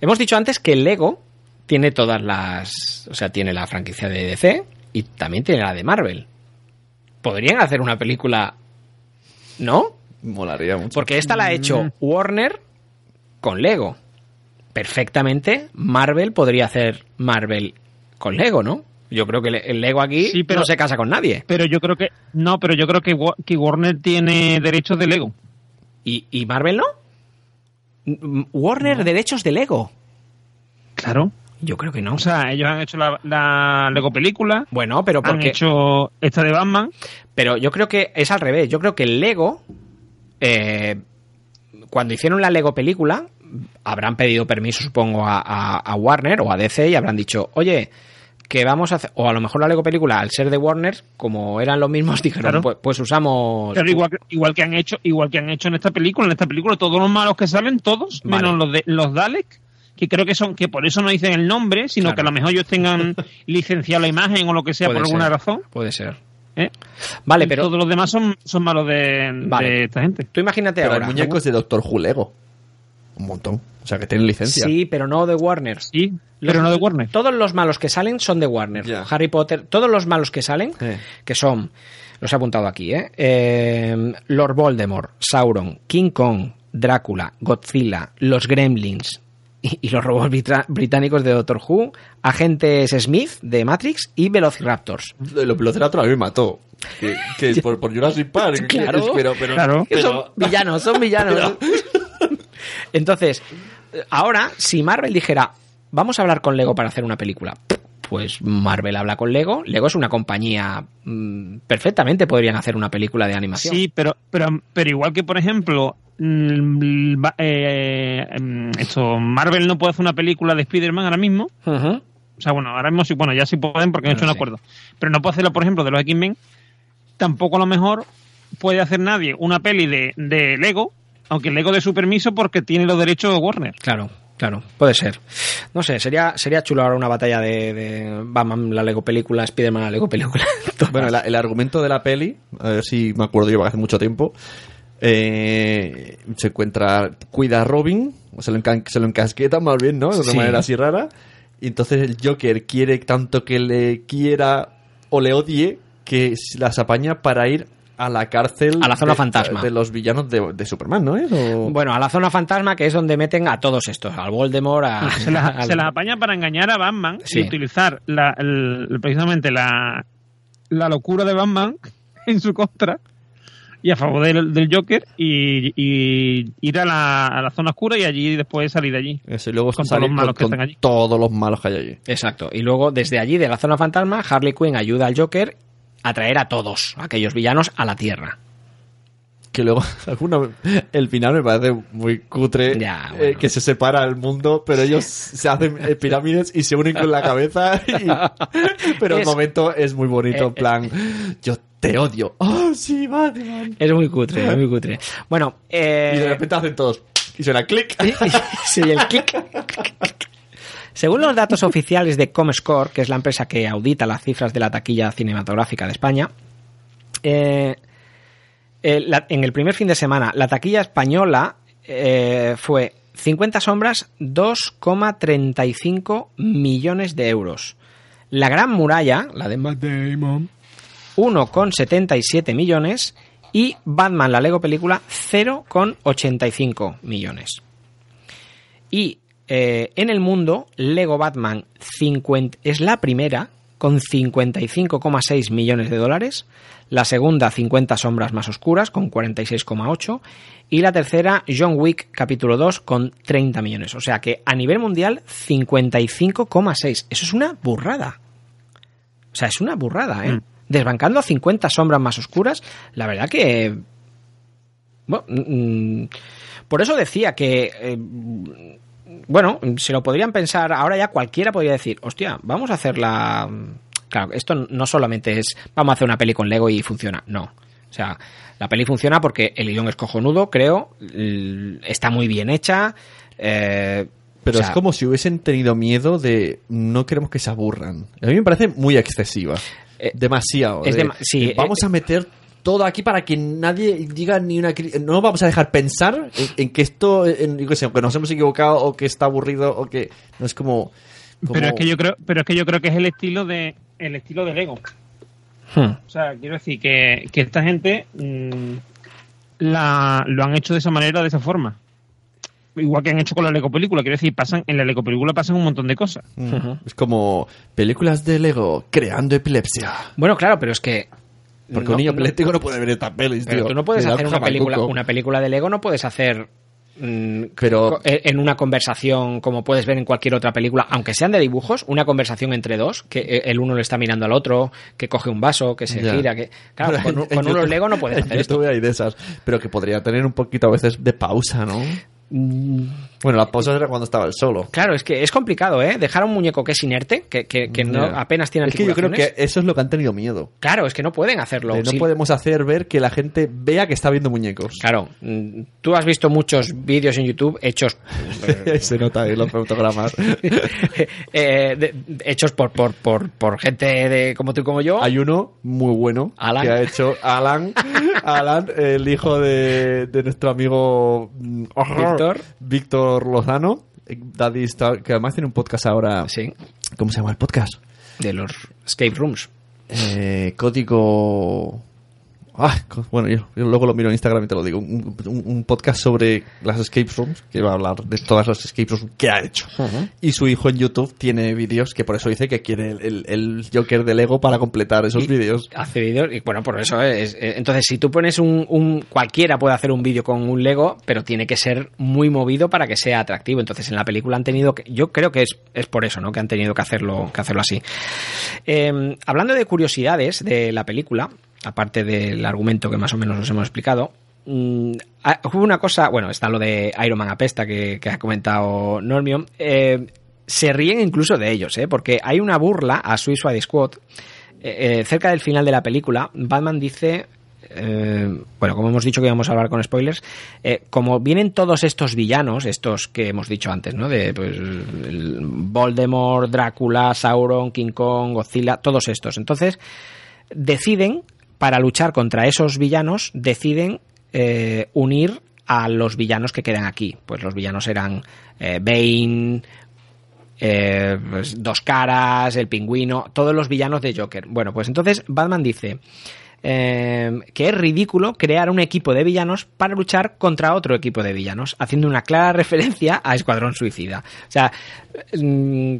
hemos dicho antes que el Lego tiene todas las. O sea, tiene la franquicia de DC y también tiene la de Marvel. Podrían hacer una película. ¿No? Molaría mucho. Porque esta la ha hecho Warner con Lego. Perfectamente, Marvel podría hacer Marvel con Lego, ¿no? Yo creo que el- Lego aquí Sí, pero- no se casa con nadie. pero yo creo que no pero yo creo que, que Warner tiene derechos de Lego ¿Y, y Marvel no? Mm, Warner derechos de Lego. Claro. Yo creo que no. O sea, ellos han hecho la, la Lego película, bueno, pero han porque hecho esta de Batman. Pero yo creo que es al revés. Yo creo que el Lego, eh, cuando hicieron la Lego película, habrán pedido permiso, supongo, a, a- a Warner o a DC y habrán dicho, oye, que vamos a hacer. O a lo mejor la Lego película, al ser de Warner, como eran los mismos, dijeron, Claro. pues, pues usamos. Pero igual, que- igual que han hecho, igual que han hecho en esta película, en esta película todos los malos que salen, todos, Vale. menos los de los Daleks, que creo que son, que por eso no dicen el nombre, sino Claro. que a lo mejor ellos tengan licenciado la imagen o lo que sea Puede por alguna razón. Puede ser. ¿eh? Vale, Y pero todos los demás son, son malos de, Vale. de esta gente. tú imagínate Pero ahora. hay muñecos de Doctor Who Lego. Un montón. O sea, que tienen licencia. Sí, pero no de Warner. Sí, Los- pero no de Warner. Todos los malos que salen son de Warner. Harry Potter, todos los malos que salen, Eh. que son, los he apuntado aquí, ¿eh? Eh, Lord Voldemort, Sauron, King Kong, Drácula, Godzilla, los Gremlins y, y los robots británicos de Doctor Who, agentes Smith de Matrix y Velociraptors. Lo, lo Velociraptor a mí me mató. Que, que es por, por Jurassic Park. Claro. es- pero, pero, Claro. Que pero- son villanos, son villanos. Entonces, ahora, si Marvel dijera, vamos a hablar con Lego para hacer una película, pues Marvel habla con Lego. Lego es una compañía mm, perfectamente podrían hacer una película de animación. Sí, pero, pero, pero igual que, por ejemplo, mm, eh, mm, esto, Marvel no puede hacer una película de Spider-Man ahora mismo. Ujú. O sea, bueno, ahora mismo sí, bueno, ya sí pueden porque han hecho un acuerdo. Pero no puede hacerlo, por ejemplo, de los X-Men. Tampoco a lo mejor puede hacer nadie una peli de, de Lego, aunque Lego de su permiso porque tiene los derechos de Warner. Claro, claro, puede ser. No sé, sería, sería chulo ahora una batalla de, de Batman, la Lego película, Spider-Man, la Lego película. Bueno, la- el argumento de la peli, a ver si me acuerdo yo, hace mucho tiempo, eh, se encuentra, cuida a Robin, se lo, encan- se lo encasqueta más bien, ¿no? De una Sí. manera así rara. Y entonces el Joker quiere tanto que le quiera o le odie que las apaña para ir a la cárcel A la zona de, fantasma. de los villanos de, de Superman, ¿no es? O- Bueno, a la zona fantasma, que es donde meten a todos estos, al Voldemort, a... Se las, al- se las apaña para engañar a Batman Sí. y utilizar la, el- precisamente la, la locura de Batman en su contra y a favor del, del Joker y, y ir a la, a la zona oscura y allí después salir de allí. Eso, y luego Con todos los malos con- que están allí. todos los malos que hay allí. Exacto. Y luego, desde allí, de la zona fantasma, Harley Quinn ayuda al Joker a traer a todos aquellos villanos a la Tierra. que luego alguna- el final me parece muy cutre Ya, eh, bueno. que se separa el mundo pero ellos se hacen eh, pirámides y se unen con la cabeza y- pero el Es- momento es muy bonito eh, en plan yo te odio oh sí Batman Es muy cutre, es muy cutre. Bueno, eh... y de repente hacen todos y suena clic Sí, el clic. Según los datos oficiales de Comscore, que es la empresa que audita las cifras de la taquilla cinematográfica de España, eh, eh, la- en el primer fin de semana la taquilla española eh, fue 50 sombras, 2,35 millones de euros. La Gran Muralla, la de Matt Damon, 1,77 millones y Batman, la Lego película, 0,85 millones. Y eh, en el mundo, Lego Batman 50 es la primera con 55,6 millones de dólares, la segunda 50 sombras más oscuras con 46,8 y la tercera John Wick capítulo 2 con 30 millones. O sea que a nivel mundial 55,6. Eso es una burrada. O sea, es una burrada, ¿eh? Mm. Desbancando a 50 sombras más oscuras, la verdad que... Bueno, mm, por eso decía que... eh, bueno, se lo podrían pensar, ahora ya cualquiera podría decir, hostia, vamos a hacer la... Claro, esto no solamente es, vamos a hacer una peli con Lego y funciona, no. O sea, la peli funciona porque el guion es cojonudo, creo, está muy bien hecha. eh, pero o sea, es como si hubiesen tenido miedo de no queremos que se aburran a mí me parece muy excesiva Eh, demasiado es de- dema- sí, vamos eh, a meter todo aquí para que nadie diga ni una no vamos a dejar pensar en, en que esto en, yo qué sé, o que nos hemos equivocado o que está aburrido o que no es como, como- Pero es que yo creo, pero es que yo creo que es el estilo de el estilo de Lego. hmm. O sea, quiero decir que, que esta gente mm, la, lo han hecho de esa manera, de esa forma. Igual que han hecho con la Lego película. Quiero decir, pasan, en la Lego película pasan un montón de cosas. Mm, es como películas de Lego creando epilepsia Bueno, claro, pero es que... porque no- un niño epiléptico no puede ver estas pelis Pero tío. tú no puedes hacer una película, una película de Lego, no puedes hacer mm, Pero- co- en una conversación como puedes ver en cualquier otra película, aunque sean de dibujos, una conversación entre dos, que eh, el uno le está mirando al otro, que coge un vaso, que se Ya. gira, que claro, Pero con, con unos Lego no puedes hacer esto. Hay de esas, pero que podría tener un poquito a veces de pausa, ¿no? Bueno, la pausa era cuando estaba el solo. Claro, es que es complicado, ¿eh? Dejar a un muñeco que es inerte, que, que- que no, apenas tiene Es que yo creo que eso es lo que han tenido miedo. Claro, es que no pueden hacerlo. De no podemos hacer ver que la gente vea que está viendo muñecos. Claro, mm, tú has visto muchos vídeos en YouTube hechos Se nota en los fotogramas. eh, de- hechos por, por, por, por gente de, como tú y como yo. Hay uno muy bueno Alan. que ha hecho Alan, Alan, el hijo de, de nuestro amigo mm, Víctor. Víctor Lozano, eh, Daddy Star, que además tiene un podcast ahora. Sí, ¿Cómo se llama el podcast? de los escape rooms. Eh, código. Ah, bueno, yo, yo luego lo miro en Instagram y te lo digo. Un, un- un podcast sobre las escape rooms, que va a hablar de todas las escape rooms que ha hecho. Y su hijo en YouTube tiene vídeos que por eso dice que quiere el, el- el Joker de Lego para completar esos vídeos. Hace vídeos y bueno, por eso es. Entonces, si tú pones un, un- Cualquiera puede hacer un vídeo con un Lego, pero tiene que ser muy movido para que sea atractivo. Entonces, en la película han tenido que. Yo creo que es, es por eso, ¿no? Que han tenido que hacerlo, que hacerlo así. Eh, hablando de curiosidades de la película, aparte del argumento que más o menos os hemos explicado. mm, ah, hubo una cosa, bueno, está lo de Iron Man apesta que, ha comentado Normion. eh, se ríen incluso de ellos, ¿eh? porque hay una burla a Suicide Squad. Eh, eh, cerca del final de la película, Batman dice, bueno, como hemos dicho que íbamos a hablar con spoilers, como vienen todos estos villanos, estos que hemos dicho antes, ¿no? De pues, Voldemort, Drácula, Sauron, King Kong, Godzilla, todos estos. Entonces, deciden, para luchar contra esos villanos, deciden eh, unir a los villanos que quedan aquí. Pues los villanos eran eh, Bane, eh, pues, Dos Caras, el Pingüino, todos los villanos de Joker. Bueno, pues entonces Batman dice que es ridículo crear un equipo de villanos para luchar contra otro equipo de villanos, haciendo una clara referencia a Escuadrón Suicida. O sea, mm,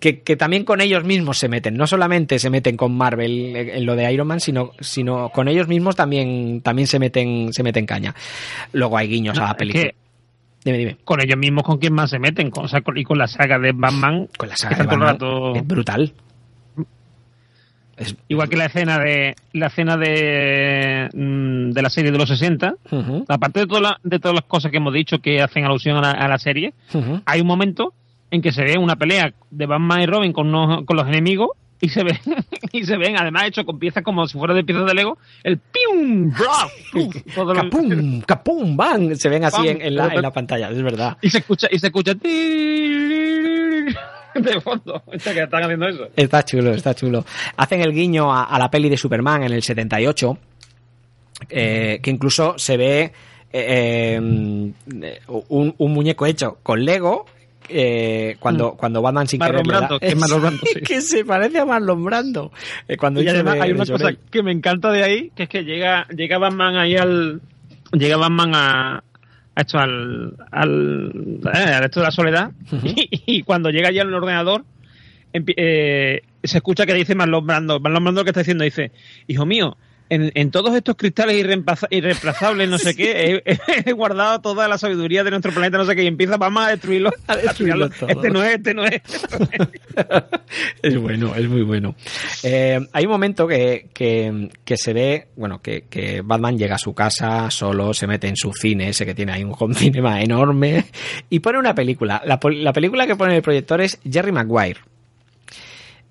que, que también con ellos mismos se meten. No solamente se meten con Marvel en lo de Iron Man, sino, sino con ellos mismos también, también se meten, se meten caña. Luego hay guiños a la película. que Dime, dime. con ellos mismos con quién más se meten, con, o sea, con- y con la saga de Batman. Con la saga de Batman rato- es brutal. Es- Igual que la escena de la escena de, mm, de la serie de los 60, Ujú, aparte de, toda la- de todas las cosas que hemos dicho que hacen alusión a la, a la serie, hay un momento en que se ve una pelea de Batman y Robin con, unos- con los enemigos y se ven y se ven además hecho con piezas como si fuera de piezas de Lego el pium bra, ¡Capum! ¡Capum! ¡Bang! Se ven así en, en la, en la pantalla, es verdad. y se escucha y se escucha de fondo o sea, que están haciendo eso Está chulo, está chulo. Hacen el guiño a, a la peli de Superman en el 78, eh, que incluso se ve eh, eh, un, un muñeco hecho con Lego. Eh, cuando, cuando Batman sin Marlon querer le da- Brando, que Marlon Brando, sí. que se parece a Marlon Brando Eh, cuando y además de- hay una cosa que me encanta de ahí que es que llega llega Batman ahí al llega Batman a a esto al al, eh, al esto de la soledad y, y cuando llega allí al ordenador eh, se escucha que dice Marlon Brando Marlon Brando lo que está diciendo dice hijo mío en, en todos estos cristales irreemplaza- irreemplazables, no sé qué, he, he guardado toda la sabiduría de nuestro planeta, no sé qué, y empieza Batman a destruirlo. A destruirlo. Este no es, este no es. es bueno, es muy bueno. Eh, hay un momento que, que, que se ve, bueno, que, que Batman llega a su casa solo, se mete en su cine, ese que tiene ahí un home cinema enorme, y pone una película. La, película que pone en el proyector es Jerry Maguire.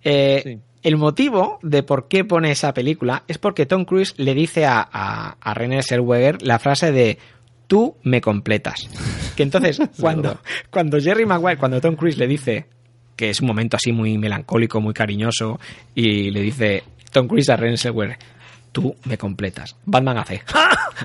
Eh, Sí. El motivo de por qué pone esa película es porque Tom Cruise le dice a, a, a René Zellweger la frase de tú me completas. Que entonces, cuando, cuando Jerry Maguire, cuando Tom Cruise le dice, que es un momento así muy melancólico, muy cariñoso, y le dice Tom Cruise a René Zellweger, tú me completas. Batman hace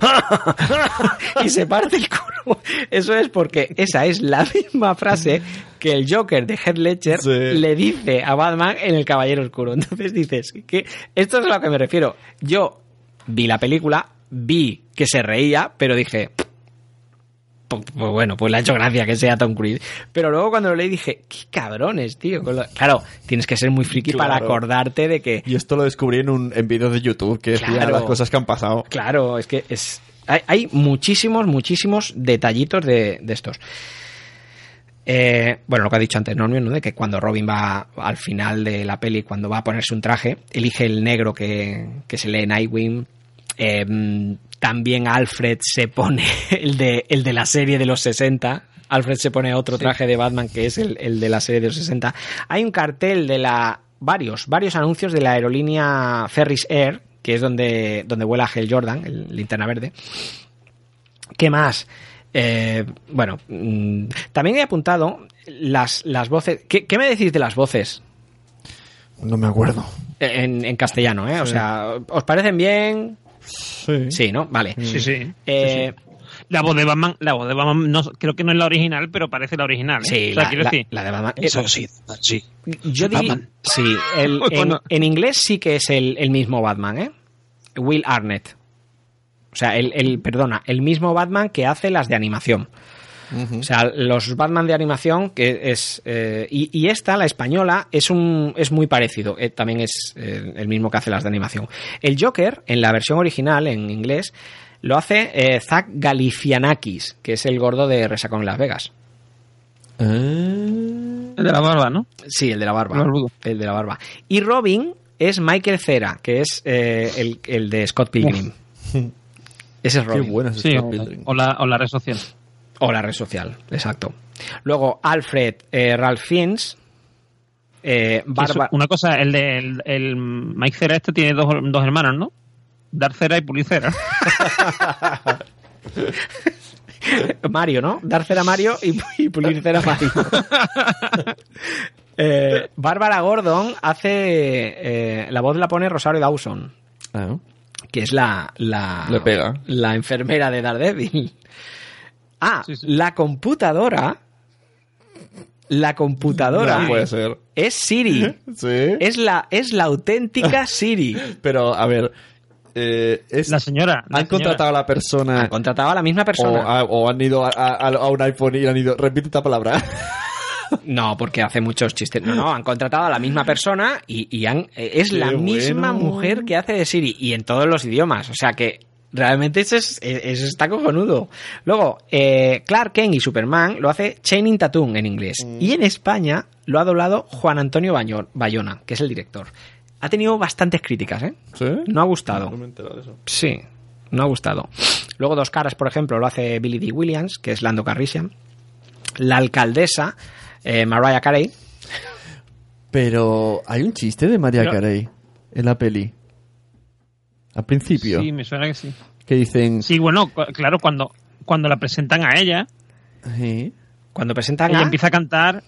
y se parte el culo. Eso es porque esa es la misma frase que el Joker de Heath Ledger Sí. le dice a Batman en El Caballero Oscuro. Entonces dices que esto es a lo que me refiero. Yo vi la película, vi que se reía, pero dije, pues, pues bueno, pues le ha hecho gracia que sea Tom Cruise. Pero luego cuando lo leí dije, qué cabrones, tío. Claro, tienes que ser muy friki para acordarte de que Y esto lo descubrí en un en vídeos de YouTube que decía Claro. las cosas que han pasado. Claro, es que es, Hay, hay muchísimos, muchísimos detallitos de, de estos. Eh, bueno, lo que ha dicho antes Normio, ¿no? De que cuando Robin va al final de la peli, cuando va a ponerse un traje, elige el negro que, que se lee en Nightwing. Eh, también Alfred se pone el de, el de la serie de los 60. Alfred se pone otro traje de Batman que es el, el de la serie de los 60. Hay un cartel de la. varios, varios anuncios de la aerolínea Ferris Air, que es donde, donde vuela Hell Jordan, el linterna verde. ¿Qué más? Eh, bueno, mm, también he apuntado las, las voces. ¿Qué, qué me decís de las voces? No me acuerdo. En, en castellano, ¿eh? O sea, ¿os parecen bien? Sí. Sí, ¿no? Vale. Sí, sí. Eh, La voz de Batman, la voz de Batman no, creo que no es la original, pero parece la original. ¿eh? Sí, O sea, la, quiero la- decir, la de Batman. Eso Eh, sí, sí. Yo diría. Sí, el- en, Bueno. en inglés sí que es el, el mismo Batman, ¿eh? Will Arnett. O sea, el, el- perdona, el mismo Batman que hace las de animación. O sea, los Batman de animación, que es. eh, y, y esta, la española, es un es muy parecido. eh, también es eh, el mismo que hace las de animación. El Joker, en la versión original, en inglés, lo hace eh, Zach Galifianakis, que es el gordo de Resacón en Las Vegas. el de la barba, ¿no? Sí, el de la barba. El de la barba. Y Robin es Michael Cera, que es eh, el, el de Scott Pilgrim. Ese es Qué Robin. buena es Sí, Scott Pilgrim. o la, o la red social. O la red social, exacto. Luego Alfred eh, Ralph Fiennes. Eh, Que Barba- eso- una cosa, el de el, el Mike Cera este tiene dos, dos hermanos, ¿no? Dar Cera y Pulicera. Mario, ¿no? Dar cera Mario y, y pulir cera a Mario. Eh, Bárbara Gordon hace. eh, la voz la pone Rosario Dawson, Ah, que es la. la Le pega. La enfermera de Daredevil. Ah, Sí, sí. la computadora. La computadora No puede ser. es Siri. Sí. Es la, es la auténtica Siri. Pero, a ver. eh, es, La señora. la ¿Han contratado a la persona Ha contratado a la misma o, persona. a- o han ido a, a- a un iPhone y han ido. Repite esta palabra. No, porque hace muchos chistes. No, no, han contratado a la misma persona y, y han, eh, es Qué la misma bueno. mujer que hace de Siri y en todos los idiomas. O sea que realmente eso, es, eso está cojonudo. Luego, eh, Clark Kent y Superman lo hace Channing Tatum en inglés. Mm. Y en España lo ha doblado Juan Antonio Bayona, que es el director. Ha tenido bastantes críticas, ¿eh? ¿Sí? No ha gustado. No me he enterado de eso. Sí, no ha gustado. Luego Dos Caras, por ejemplo, lo hace Billy D. Williams, que es Lando Carrisian. La alcaldesa, eh, Mariah Carey. Pero hay un chiste de María Pero- Carey en la peli. Al principio. Sí, me suena que sí. Que dicen. Sí, bueno, cu- claro, cuando, cuando la presentan a ella, Sí. Cuando presentan ella a... empieza a cantar.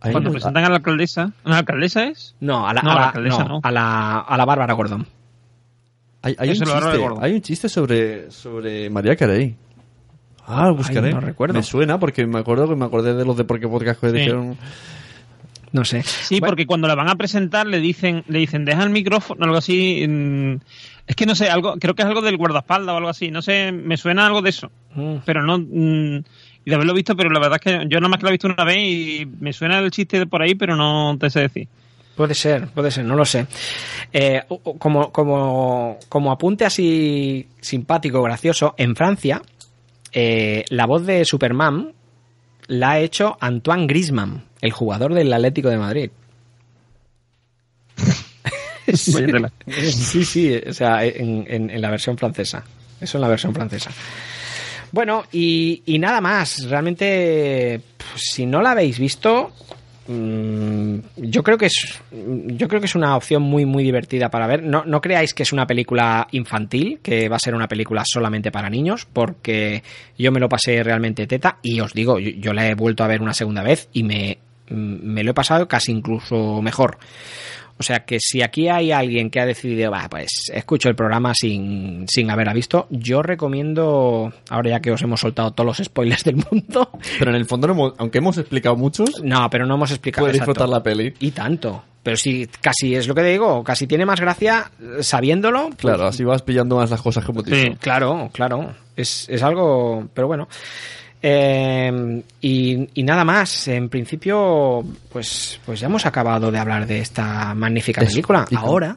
Cuando presentan a la alcaldesa. ¿La alcaldesa es? No, a la, No, a a la alcaldesa no, no. a la, a la Bárbara Gordon. Hay, hay un chiste, hay un chiste sobre, sobre María Carey. Ah, lo buscaré. no recuerdo. Me suena porque me acuerdo que me acordé de los de Porque Podcast que Sí. dijeron. No sé. Sí, Bueno, porque cuando la van a presentar le dicen, le dicen, deja el micrófono, algo así. Es que no sé, algo, creo que es algo del guardaespaldas o algo así. No sé, me suena algo de eso. mm, Pero no. mm, y de haberlo visto, pero la verdad es que yo nada más que lo he visto una vez y me suena el chiste de por ahí, pero no te sé decir. Puede ser, puede ser, no lo sé. Eh, como, como, como apunte así simpático, gracioso, en Francia, eh, la voz de Superman la ha hecho Antoine Griezmann, el jugador del Atlético de Madrid. sí, sí, sí, o sea, en, en- en la versión francesa. Eso en la versión francesa. Bueno, y, y nada más. Realmente, pues, si no la habéis visto, mm, yo creo que es yo creo que es una opción muy muy divertida para ver. No, no creáis que es una película infantil, que va a ser una película solamente para niños, porque yo me lo pasé realmente teta y os digo, yo, yo la he vuelto a ver una segunda vez y me, me lo he pasado casi incluso mejor. O sea que si aquí hay alguien que ha decidido, va, pues escucho el programa sin, sin haberla visto, yo recomiendo, ahora ya que os hemos soltado todos los spoilers del mundo, Pero en el fondo, no hemos- aunque hemos explicado muchos, no, pero no hemos explicado. puedes disfrutar la peli. Y tanto. Pero sí, casi es lo que te digo, casi tiene más gracia eh, sabiéndolo. pues, Claro, así vas pillando más las cosas como te Sí. Claro, claro. Es, es algo, pero bueno. Eh, y, y nada más. En principio, pues, pues ya hemos acabado de hablar de esta magnífica Eso. película. Y Ahora,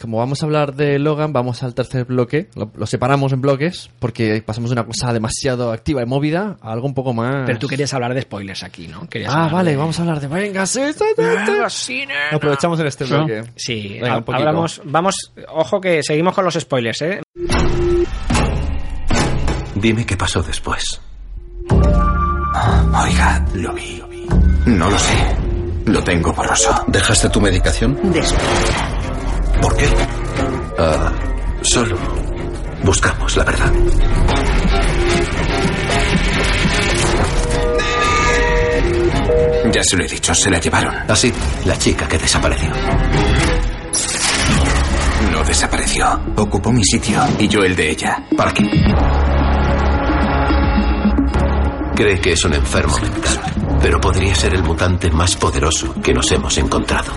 como vamos a hablar de Logan, vamos al tercer bloque. Lo, lo separamos en bloques porque pasamos de una cosa demasiado activa y móvida a algo un poco más. Pero tú querías hablar de spoilers aquí, ¿no? Querías Ah, vale, de- vamos a hablar de. Venga, sí, sí, sí, sí. Venga, sí, nena. Aprovechamos en este bloque. Sí, Venga, ha- hablamos, vamos, ojo que seguimos con los spoilers, ¿eh? Dime qué pasó después. Oiga, lo vi. No lo sé. Lo tengo borroso. ¿Dejaste tu medicación? ¿Por qué? Ah, solo buscamos la verdad. Ya se lo he dicho, se la llevaron. Así, la chica que desapareció. No desapareció. Ocupó mi sitio y yo el de ella. ¿Para qué? Cree que es un enfermo mental, pero podría ser el mutante más poderoso que nos hemos encontrado.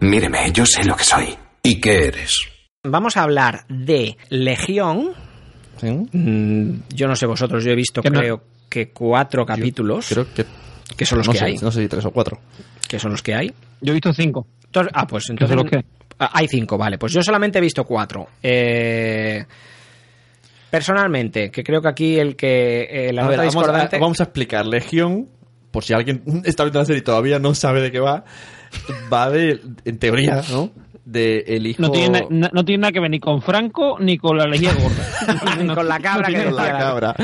Míreme, yo sé lo que soy. ¿Y qué eres? Vamos a hablar de Legión. ¿Sí? Mm, Yo no sé vosotros, yo he visto no- creo que cuatro capítulos, Creo que. que son los no que sé, hay, No sé si tres o cuatro. Que son los que hay. Yo he visto cinco. Entonces- ah, pues entonces los que- Ah, hay cinco, vale. Pues yo solamente he visto cuatro. Eh, personalmente, que creo que aquí el que eh, la A ver, nota vamos, a, discordante vamos a explicar. Legión, por si alguien está viendo la serie y todavía no sabe de qué va, va de, en teoría, ¿no? De el hijo... No tiene, no tiene nada que ver ni con Franco ni con la lejía gorda. Ni con la cabra tiene que con la cabra.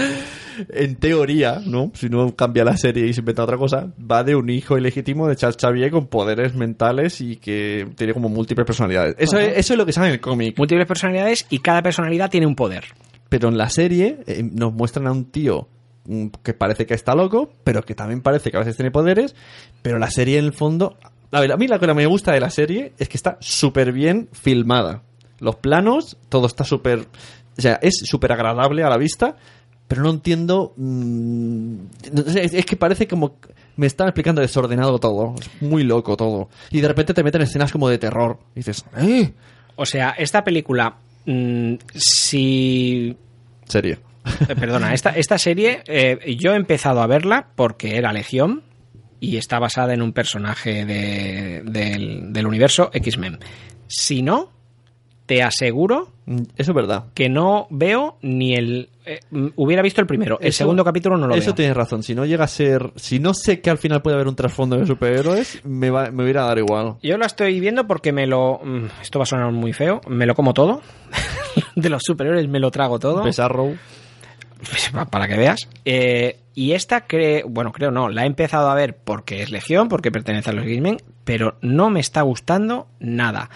En teoría, ¿no? Si no cambia la serie y se inventa otra cosa, va de un hijo ilegítimo de Charles Xavier con poderes mentales y que tiene como múltiples personalidades. Eso, es, eso es lo que sale en el cómic. múltiples personalidades y cada personalidad tiene un poder. Pero en la serie eh, nos muestran a un tío mm, que parece que está loco, pero que también parece que a veces tiene poderes, pero la serie en el fondo... A ver, a mí la que me gusta de la serie es que está súper bien filmada. Los planos, todo está súper... O sea, es súper agradable a la vista, pero no entiendo... mm, es, es que parece como... Me están explicando desordenado todo. Es muy loco todo. Y de repente te meten escenas como de terror. Y dices, ¡eh! O sea, esta película, mm, si Serie. Eh, Perdona, esta, esta serie eh, yo he empezado a verla porque era Legión y está basada en un personaje de- del, del universo X-Men. Si no, te aseguro Mm, Eso es verdad. que no veo ni el... eh, hubiera visto el primero, el Eso- segundo capítulo no lo Eso veo. tienes razón. Si no llega a ser. Si no sé que al final puede haber un trasfondo de superhéroes, me, va, me hubiera dar igual. Yo la estoy viendo porque me lo... mm, Esto va a sonar muy feo, me lo como todo. de los superiores me lo trago todo. Pesarrow. Pues, pa- para que veas. Eh, y esta, cre bueno, creo no, la he empezado a ver porque es Legión, porque pertenece a los X-Men, pero no me está gustando nada.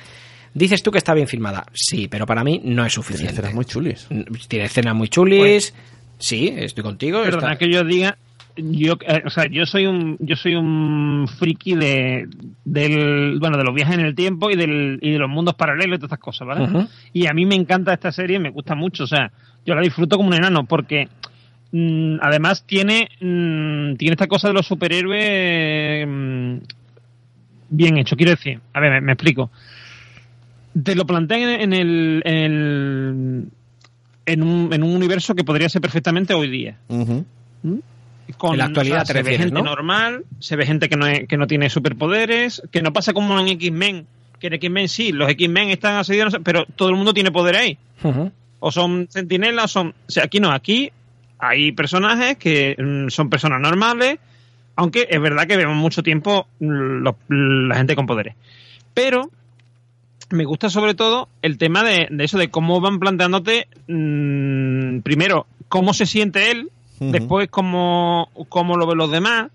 Dices tú que está bien filmada. Sí, pero para mí no es Tiene suficiente. escenas muy chulis. Tiene escenas muy chulis. sí, estoy contigo. Perdona está- que yo diga, yo, eh, o sea, yo soy un, yo soy un friki de, del, bueno, de los viajes en el tiempo y del, y de los mundos paralelos y todas estas cosas, ¿vale? Y a mí me encanta esta serie, me gusta mucho, o sea, yo la disfruto como un enano porque mm, además tiene, mm, tiene esta cosa de los superhéroes mm, bien hecho, quiero decir, a ver, me, me explico. Te lo plantean en, el, en el en un, en un universo que podría ser perfectamente hoy día. Ujú. Con, En la actualidad te se ve gente ¿no? normal, se ve gente que no, es- que no tiene superpoderes, que no pasa como en X-Men, que en X-Men sí, los X-Men están asediados, pero todo el mundo tiene poder ahí. O son centinelas, o son... O sea, aquí no, aquí hay personajes que mm, son personas normales, aunque es verdad que vemos mucho tiempo mm, los- la gente con poderes. Pero me gusta sobre todo el tema de, de eso, de cómo van planteándote, mm, primero, cómo se siente él, después cómo, cómo lo ven los demás,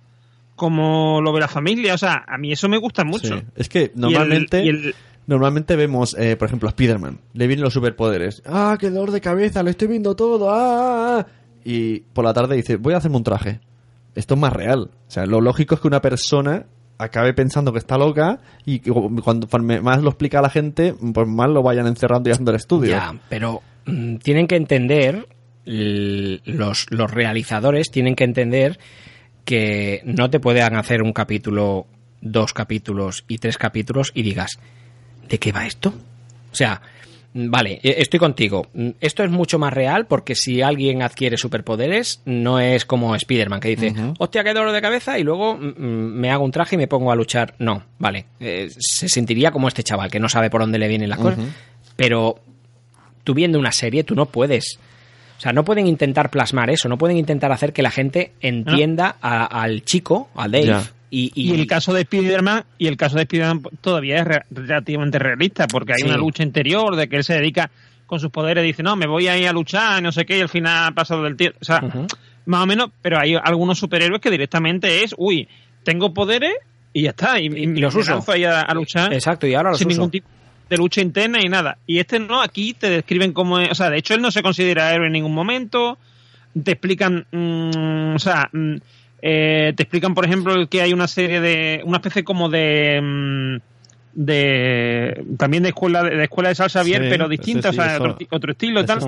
cómo lo ve la familia. O sea, a mí eso me gusta mucho. Sí. Es que normalmente. Y el- y el- Normalmente vemos, eh, por ejemplo, a Spider-Man. Le vienen los superpoderes. ¡Ah, qué dolor de cabeza! ¡Lo estoy viendo todo! ¡Ah! ah, ah". Y por la tarde dice, voy a hacerme un traje. Esto es más real. O sea, lo lógico es que una persona acabe pensando que está loca y cuando más lo explica a la gente, pues más lo vayan encerrando y haciendo el estudio. Ya, pero mm, tienen que entender, los, los realizadores tienen que entender que no te puedan hacer un capítulo, dos capítulos y tres capítulos y digas, ¿de qué va esto? O sea, vale, eh, estoy contigo. Mm, Esto es mucho más real porque si alguien adquiere superpoderes, no es como Spider-Man que dice, hostia, qué dolor de cabeza y luego mm, mm, me hago un traje y me pongo a luchar. No, vale. Eh, se sentiría como este chaval que no sabe por dónde le vienen las cosas. Pero tú viendo una serie, tú no puedes. O sea, no pueden intentar plasmar eso, no pueden intentar hacer que la gente entienda a- al chico, a Dave. Ya. Y, Y el caso de Spider-Man, y el caso de Spider-Man todavía es re- relativamente realista, porque hay Sí. una lucha interior de que él se dedica con sus poderes, dice, no, me voy a ir a luchar, no sé qué, y al final ha pasado del tiempo. O sea, más o menos, pero hay algunos superhéroes que directamente es, uy, tengo poderes y ya está, y, y los uso. a, a luchar. Exacto, y ahora los sin uso. ningún tipo de lucha interna y nada. Y este no, aquí te describen como, es- o sea, de hecho él no se considera héroe en ningún momento, te explican, mm, o sea, mm, eh, te explican, por ejemplo, que hay una serie de, una especie como de, mm, de, también de escuela de, escuela de salsa bien, Sí, pero distinta, sí, o sea, eso- otro, otro estilo y tal.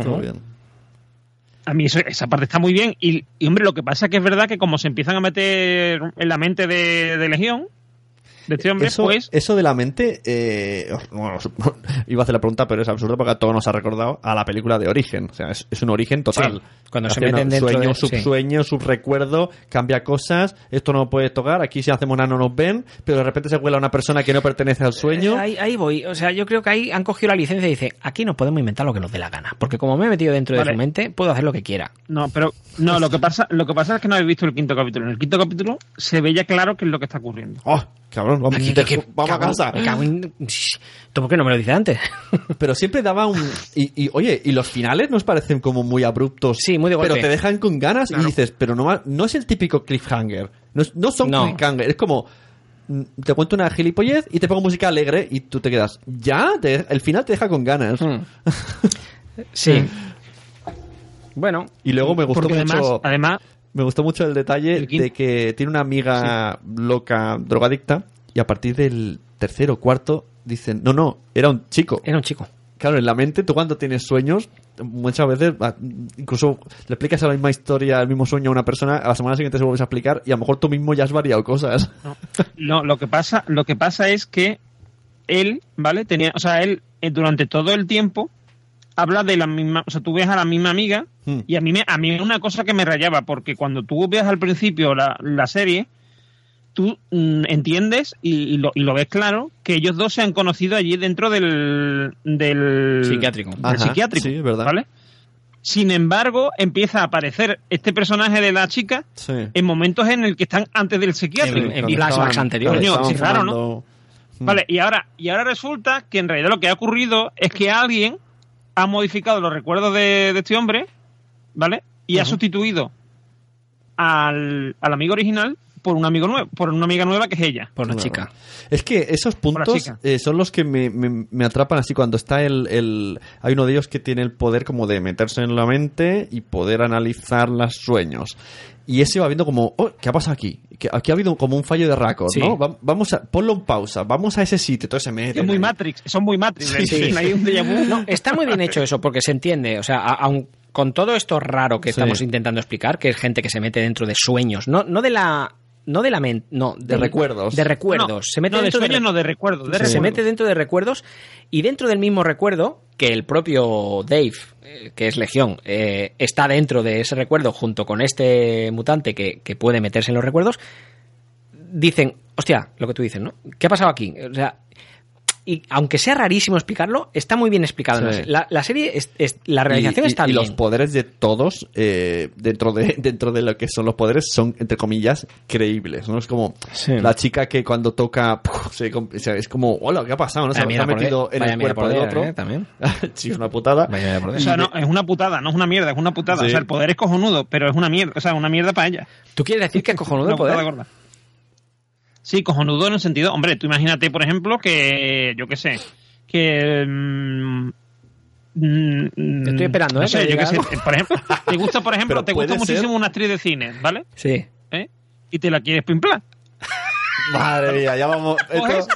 A mí eso- esa parte está muy bien. Y, y, hombre, lo que pasa es que es verdad que como se empiezan a meter en la mente de, de Legión, de este hombre, Eso, pues. eso de la mente, eh, bueno, iba a hacer la pregunta, pero es absurdo porque a todos nos ha recordado a la película de Origen. O sea, es, es un origen total. Sí, cuando se Hace meten un dentro sueño, de- sí. subsueño, subrecuerdo, cambia cosas, esto no lo puedes tocar, aquí si hacemos nada no nos ven, pero de repente se vuela una persona que no pertenece al sueño. Eh, ahí, ahí voy. O sea, yo creo que ahí han cogido la licencia y dice, aquí nos podemos inventar lo que nos dé la gana. Porque como me he metido dentro de su mente, puedo hacer lo que quiera. No, pero no, lo que pasa, lo que pasa es que no habéis visto el quinto capítulo. En el quinto capítulo se ve ya claro qué es lo que está ocurriendo. ¡Oh! Cabrón, vamos, ¿Qué- te- qué- qué- vamos a casa. me cago en- ¿Tú por qué no me lo dices antes? Pero siempre daba un. Y, y, oye, y los finales nos parecen como muy abruptos. Sí, muy de golpe. Pero te dejan con ganas y dices, pero no, no es el típico cliffhanger. No, es- no son No. cliffhanger. Es como. mm, Te cuento una gilipollez y te pongo música alegre y tú te quedas. Ya, Te- el final te deja con ganas. Hmm. Sí. Bueno. Y luego me gustó mucho. además, además, Me gustó mucho el detalle El de que tiene una amiga loca, drogadicta, y a partir del tercero o cuarto dicen, no, no, era un chico. Era un chico. Claro, en la mente, tú cuando tienes sueños, muchas veces, ah, incluso le explicas la misma historia, el mismo sueño a una persona, a la semana siguiente se vuelves a explicar y a lo mejor tú mismo ya has variado cosas. no, lo que pasa, lo que pasa es que él, ¿vale? Tenía, o sea, él eh, durante todo el tiempo habla de la misma, o sea, tú ves a la misma amiga Hmm. y a mí me, a mí es una cosa que me rayaba porque cuando tú ves al principio la, la serie tú mm, entiendes y, y lo, y lo ves claro que ellos dos se han conocido allí dentro del del Psiquiátrico. del Ajá, psiquiátrico, sí, es verdad. ¿vale? Sin embargo, empieza a aparecer este personaje de la chica Sí. en momentos en el que están antes del psiquiátrico. En- en flashbacks anteriores. Coño, sí, raro, ¿no? fumando- Mm. Vale, y ahora, y ahora resulta que en realidad lo que ha ocurrido es que alguien ha modificado los recuerdos de, de este hombre, ¿vale? Y ha sustituido al, al amigo original por un amigo nuevo, por una amiga nueva que es ella. Por la Bueno. chica. Es que esos puntos eh, son los que me, me- me atrapan así cuando está el, el... Hay uno de ellos que tiene el poder como de meterse en la mente y poder analizar los sueños. Y ese va viendo como, oh, ¿qué ha pasado aquí? Que aquí ha habido como un fallo de récord, Sí. ¿no? Va- vamos a, ponlo en pausa, vamos a ese sitio, entonces se mete. Es muy Matrix, son muy Matrix. Sí, sí. Hay un déjà vu. No, está muy bien hecho eso porque se entiende. O sea, aun con todo esto raro que Sí. estamos intentando explicar, que es gente que se mete dentro de sueños, no, no de la. No de la mente, no. De recuerdos. De recuerdos. No, se mete no, de sueños, no, de recuerdos. De se recuerdos. mete dentro de recuerdos y dentro del mismo recuerdo que el propio Dave, eh, que es Legión, eh, está dentro de ese recuerdo junto con este mutante que, que puede meterse en los recuerdos, dicen, hostia, lo que tú dices, ¿no? ¿Qué ha pasado aquí? O sea, y aunque sea rarísimo explicarlo, está muy bien explicado. en la Sí. serie. La, la serie, es, es- la realización y, y- está y bien. los poderes de todos eh, dentro de dentro de lo que son los poderes son entre comillas creíbles no es como Sí. la chica que cuando toca puf, se com- o sea, es como hola qué ha pasado no se ha metido de- en el cuerpo del de- otro eh, también. sí es una putada Vaya mierda por de- O sea, no, es una putada, no es una mierda, es una putada. Sí. O sea, el poder es cojonudo, pero es una mierda, o sea, una mierda para ella. ¿Tú quieres decir que es cojonudo el poder? gorda. Sí, cojonudo en el sentido, hombre, tú imagínate, por ejemplo, que, yo qué sé, que... mm, mm, Te estoy esperando, no ¿eh? sé, que yo qué diga sé, por ejemplo, te gusta, por ejemplo, Pero te gusta ser- muchísimo una actriz de cine, ¿vale? Sí. ¿Eh? Y te la quieres pimplar. Madre mía ya vamos esto-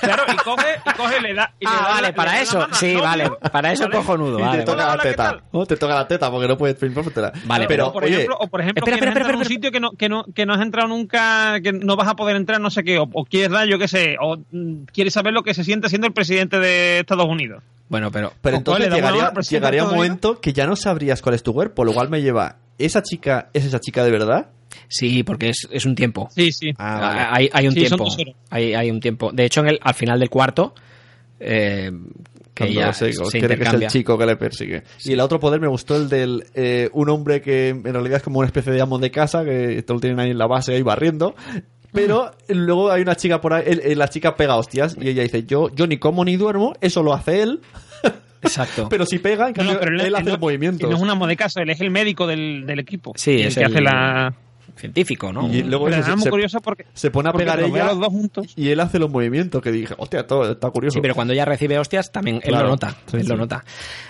claro, y coge, y coge, le da... y le Ah, da la- vale, le para eso. Sí, vale. Para eso ¿vale? cojonudo. y Vale, te toca vale. la Hola, ¿qué teta? ¿no? te toca la teta porque no puedes pimpártela Vale, pero o por oye ejemplo, o por ejemplo Espera, entrar a un sitio que no, que, no, que no has entrado nunca, que no vas a poder entrar, no sé qué, o, o quieres dar, yo qué sé, o mm, quieres saber lo que se siente siendo el presidente de Estados Unidos. Bueno, pero... Pero entonces le llegaría, llegaría un momento que ya no sabrías cuál es tu cuerpo, lo cual me lleva, ¿esa chica es esa chica de verdad? Sí, porque es, es un tiempo. Sí, sí. Ah, vale. hay, hay un Sí, tiempo. Hay, hay un tiempo. De hecho, en el, al final del cuarto, eh, que ya se- se, cree que es el chico que le persigue. Y el otro poder me gustó el del eh, un hombre que en realidad es como una especie de amo de casa, que te lo tienen ahí en la base ahí barriendo. Pero luego hay una chica por ahí, él- la chica pega hostias y ella dice, yo, yo ni como ni duermo, eso lo hace él, Exacto. pero si pega, en No, pero él, hace no, los movimientos. él no es un amo de casa, él es el médico del, del equipo. Sí, Y el es que el- hace la. Científico, ¿no? Y luego Pero se, muy se- curioso porque. se pone a pegar ella los dos juntos. y él hace los movimientos que dije, hostia, todo está curioso. Sí, pero cuando ella recibe hostias, también él Claro. lo nota. Sí, él lo nota.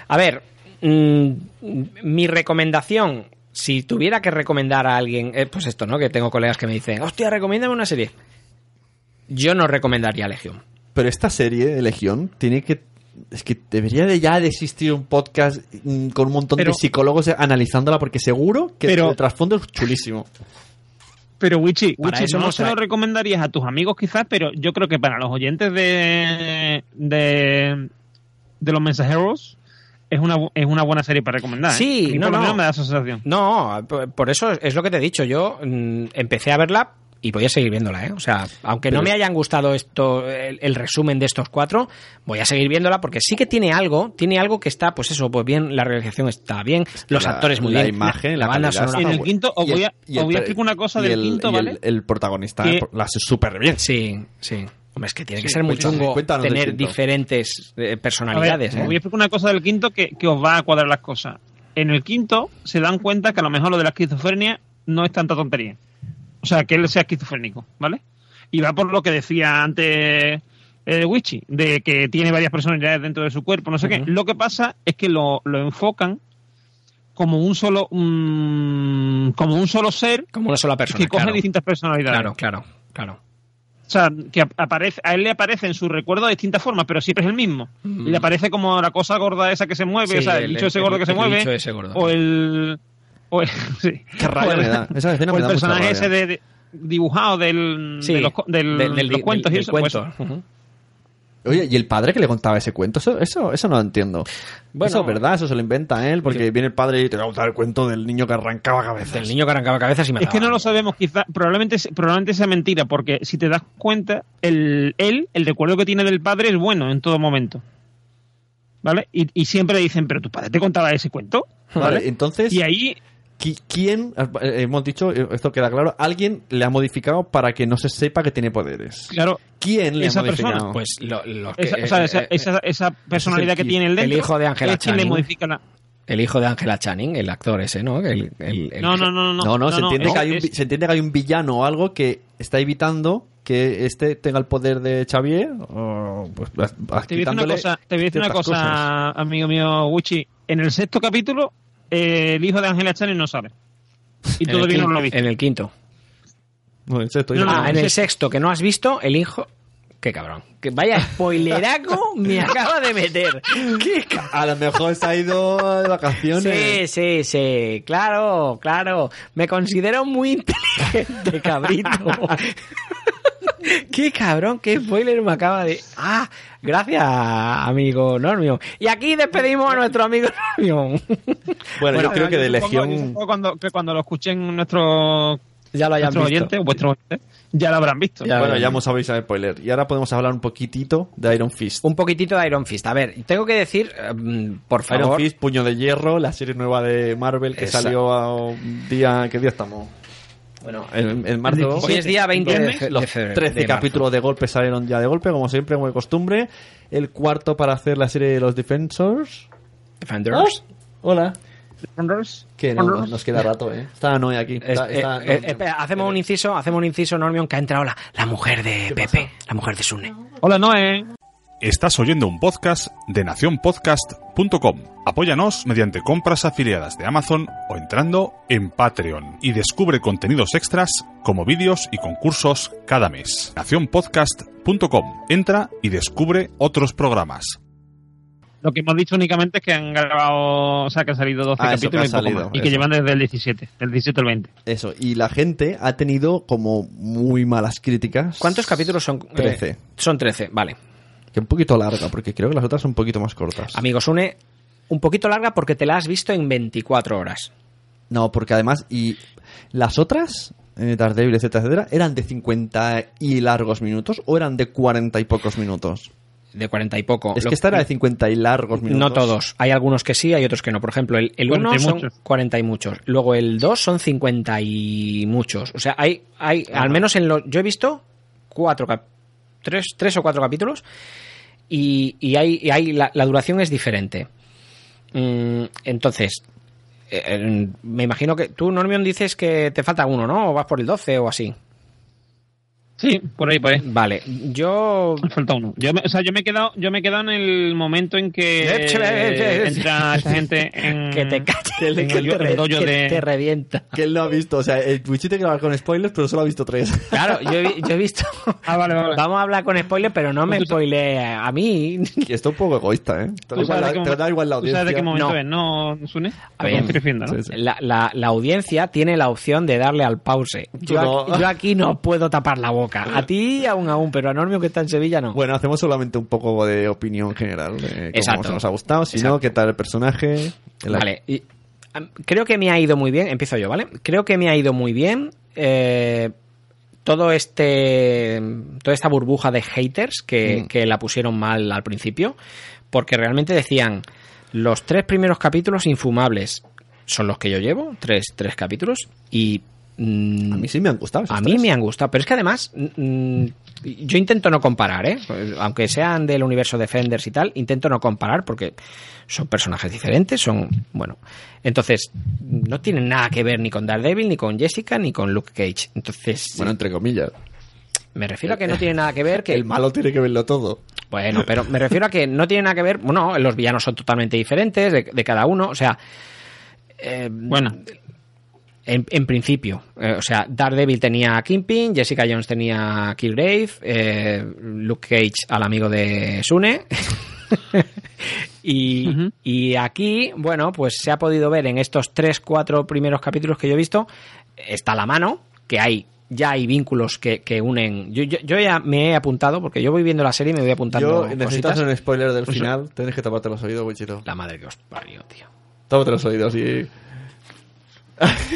A ver, mm, mi recomendación, si tuviera que recomendar a alguien, eh, pues esto, ¿no? Que tengo colegas que me dicen, hostia, recomiéndame una serie. Yo no recomendaría Legión. Pero esta serie de Legión tiene que. Es que debería de ya de existir un podcast mm, con un montón Pero- de psicólogos analizándola porque seguro que Pero- el trasfondo es chulísimo. Pero Wichi, Para Wichi, eso no se lo recomendarías a tus amigos quizás, pero yo creo que para los oyentes de de, de los mensajeros es una es una buena serie para recomendar. ¿eh? Sí, no, por lo no. menos me da esa sensación. No, por por eso es lo que te he dicho. Yo mm, empecé a verla y voy a seguir viéndola, ¿eh? O sea, aunque no me hayan gustado esto, el, el resumen de estos cuatro, voy a seguir viéndola porque sí que tiene algo, tiene algo que está, pues eso, pues bien, la realización está bien, los La- actores muy la bien, imagen, la, la banda sonora. En el quinto, os voy a, os voy explicar una cosa y del el- quinto, y ¿vale? El, el protagonista Que- la hace súper bien. Sí, sí. Hombre, es que tiene que Sí, ser muy chungo tener diferentes eh, ver, personalidades, os ¿eh? voy a explicar una cosa del quinto que, que os va a cuadrar las cosas. En el quinto se dan cuenta que a lo mejor lo de la esquizofrenia no es tanta tontería. O sea, que él sea esquizofrénico, ¿vale? Y va por lo que decía antes eh, Wichi, de que tiene varias personalidades dentro de su cuerpo, no sé qué. Lo que pasa es que lo, lo enfocan como un solo como un solo ser Como una sola persona, que coge claro. distintas personalidades. Claro, claro, claro. O sea, que ap- aparece, a él le aparece en su recuerdo de distintas formas, pero siempre es el mismo. Mm. Y le aparece como la cosa gorda esa que se mueve, Sí, o sea, el, el- bicho ese el- gordo que se el mueve. ese gordo. O el. O el, sí. Qué rabia me da. Esa escena o me el da mucha personaje rabia. ese de, de- dibujado del, Sí, de los, del- del- del- cuentos del- y del eso. pues, cuento. Ujú. Oye, ¿y el padre que le contaba ese cuento? Eso, eso, eso no lo entiendo. Bueno. eso es verdad, eso se lo inventa él, porque viene el padre y te va a contar el cuento del niño que arrancaba cabezas. El niño que arrancaba cabezas y me es que no lo sabemos, quizá, probablemente, se- probablemente sea mentira, porque si te das cuenta, el, él, el recuerdo que tiene del padre es bueno en todo momento. ¿Vale? Y, y siempre le dicen, pero tu padre te contaba ese cuento. Vale, entonces, Y ahí ¿quién, eh, hemos dicho, eh, esto queda claro, alguien le ha modificado para que no se sepa que tiene poderes? Claro, ¿Quién le esa ha modificado? persona, Pues lo- los que- esa, o sea, esa, eh, esa, esa personalidad que tiene el El dentro hijo de Angela es quien le Channing. modifica la... el hijo de Angela Channing, el actor ese, ¿no? El- el- el- No, no, no, no. No, no, se, entiende que hay un, es- vi- se entiende que hay un villano o algo que está evitando que este tenga el poder de Xavier o pues vas- vas Te voy a decir una cosa, te voy a decir una cosa amigo mío Wichi. En el sexto capítulo, eh, el hijo de Angela Channing no sale. Y el todavía no lo he visto. En el quinto. No, en sexto, No. Ah, en el sexto, que no has visto, el hijo... Qué cabrón. Que vaya spoileraco me acaba de meter. Qué cabrón. A lo mejor se ha ido de vacaciones. Sí, sí, sí, claro, claro. Me considero muy inteligente, cabrito. qué cabrón, qué spoiler me acaba de... Ah, gracias, amigo Normio. Y aquí despedimos a nuestro amigo Normio. Bueno, yo creo que de Legión... supongo Cuando, que cuando lo escuchen nuestros ya lo hayan visto. oyentes o vuestros oyentes, ya lo habrán visto. Ya. Bueno, ya hemos avisado el spoiler. Y ahora podemos hablar un poquitito de Iron Fist. Un poquitito de Iron Fist. A ver, tengo que decir, eh, por Iron favor... Fist, Puño de Hierro, la serie nueva de Marvel que Esa. salió a un día... ¿Qué día estamos? Bueno, en, en marzo... Hoy es día 20 de, de Los febrero. 13 de marzo. capítulos de golpe salieron ya de golpe, como siempre, como de costumbre. El cuarto para hacer la serie de los Defensors. Defenders. Hola. Defenders. Que no, Defenders. nos queda rato, ¿eh? Está Noé aquí. Es- Está- eh, está- eh, espera, hacemos un inciso, hacemos un inciso, Normion, que ha entrado la, la mujer de Pepe, la mujer de Sune. Hola, Noé. Estás oyendo un podcast de nacionpodcast.com. Apóyanos mediante compras afiliadas de Amazon o entrando en Patreon y descubre contenidos extras como vídeos y concursos cada mes. nacionpodcast.com. Entra y descubre otros programas. Lo que hemos dicho únicamente es que han grabado, o sea, que han salido 12 Ah, capítulos que y, ha poco salido, más. y que llevan desde el 17, del 17 al 20. Eso, y la gente ha tenido como muy malas críticas. ¿Cuántos capítulos son? Trece. Eh, son 13, vale. Que un poquito larga, porque creo que las otras son un poquito más cortas. Amigos, une un poquito larga porque te la has visto en 24 horas. No, porque además, y las otras, eh, Daredevil, etcétera, etcétera, eran de 50 y largos minutos o eran de 40 y pocos minutos. De 40 y poco. Es Lo- que esta era de 50 y largos minutos. No todos. Hay algunos que sí, hay otros que no. Por ejemplo, el, el 40 1 y son muchos. 40 y muchos. Luego el 2 son 50 y muchos. O sea, hay, hay al menos en los... Yo he visto cuatro tres, tres o cuatro capítulos y, y hay, y hay la, la duración es diferente. Mm, entonces, eh, eh, me imagino que tú, Normion, dices que te falta uno, ¿no? O vas por el 12 o así. Sí, por ahí, por ahí. Vale, yo... Me falta uno. Yo me, o sea, yo me he quedado, yo me he quedado en el momento en que entra esta gente en, Que te calles, Que en que el, te el re- que de... te revienta. Que él no ha visto, o sea, el Wichi te graba con spoilers, pero solo ha visto tres. Claro, yo he, vi- yo he visto... Ah, vale, vale. Vamos a hablar con spoiler, pero no me Pues spoile a mí. y esto es un poco egoísta, ¿eh? Te da ¿Tú igual sabes, la, de qué te da igual la momento- tú sabes de qué audiencia. momento No. es, ¿no, Sune? A ver, ¿no? sí, sí. La, la- la audiencia tiene la opción de darle al pause. Yo, no. aquí, yo aquí no puedo tapar la boca. A ti aún aún, pero a Normio que está en Sevilla no. Bueno, hacemos solamente un poco de opinión general de cómo Exacto. se nos ha gustado, si no, qué tal el personaje. el- Vale, y, creo que me ha ido muy bien. Empiezo yo, ¿vale? Creo que me ha ido muy bien. eh, todo este. Toda esta burbuja de haters que, Mm. que la pusieron mal al principio. Porque realmente decían. Los tres primeros capítulos infumables son los que yo llevo. Tres, tres capítulos. Y. mm, A mí sí me han gustado. A mí tres. me han gustado, pero es que además mm, yo intento no comparar, ¿eh? Aunque sean del universo Defenders y tal, intento no comparar porque son personajes diferentes, son, bueno, entonces no tienen nada que ver ni con Daredevil, ni con Jessica, ni con Luke Cage. Entonces, Bueno, entre comillas. me refiero a que no tiene nada que ver que El malo tiene que verlo todo. bueno, pero me refiero a que no tiene nada que ver. Bueno, los villanos son totalmente diferentes de, de cada uno. O sea. eh, Bueno. En, en principio. Eh, o sea, Daredevil tenía a Kingpin, Jessica Jones tenía a Killgrave, eh, Luke Cage al amigo de Sune. y, aquí, bueno, pues se ha podido ver en estos tres, cuatro primeros capítulos que yo he visto, está la mano, que hay ya hay vínculos que, que unen. Yo, yo, yo ya me he apuntado, porque yo voy viendo la serie y me voy apuntando Yo necesitas cositas. un spoiler del Pues- final. Tienes que taparte los oídos, Wichito. La madre que os parió, tío. Tápate los oídos y...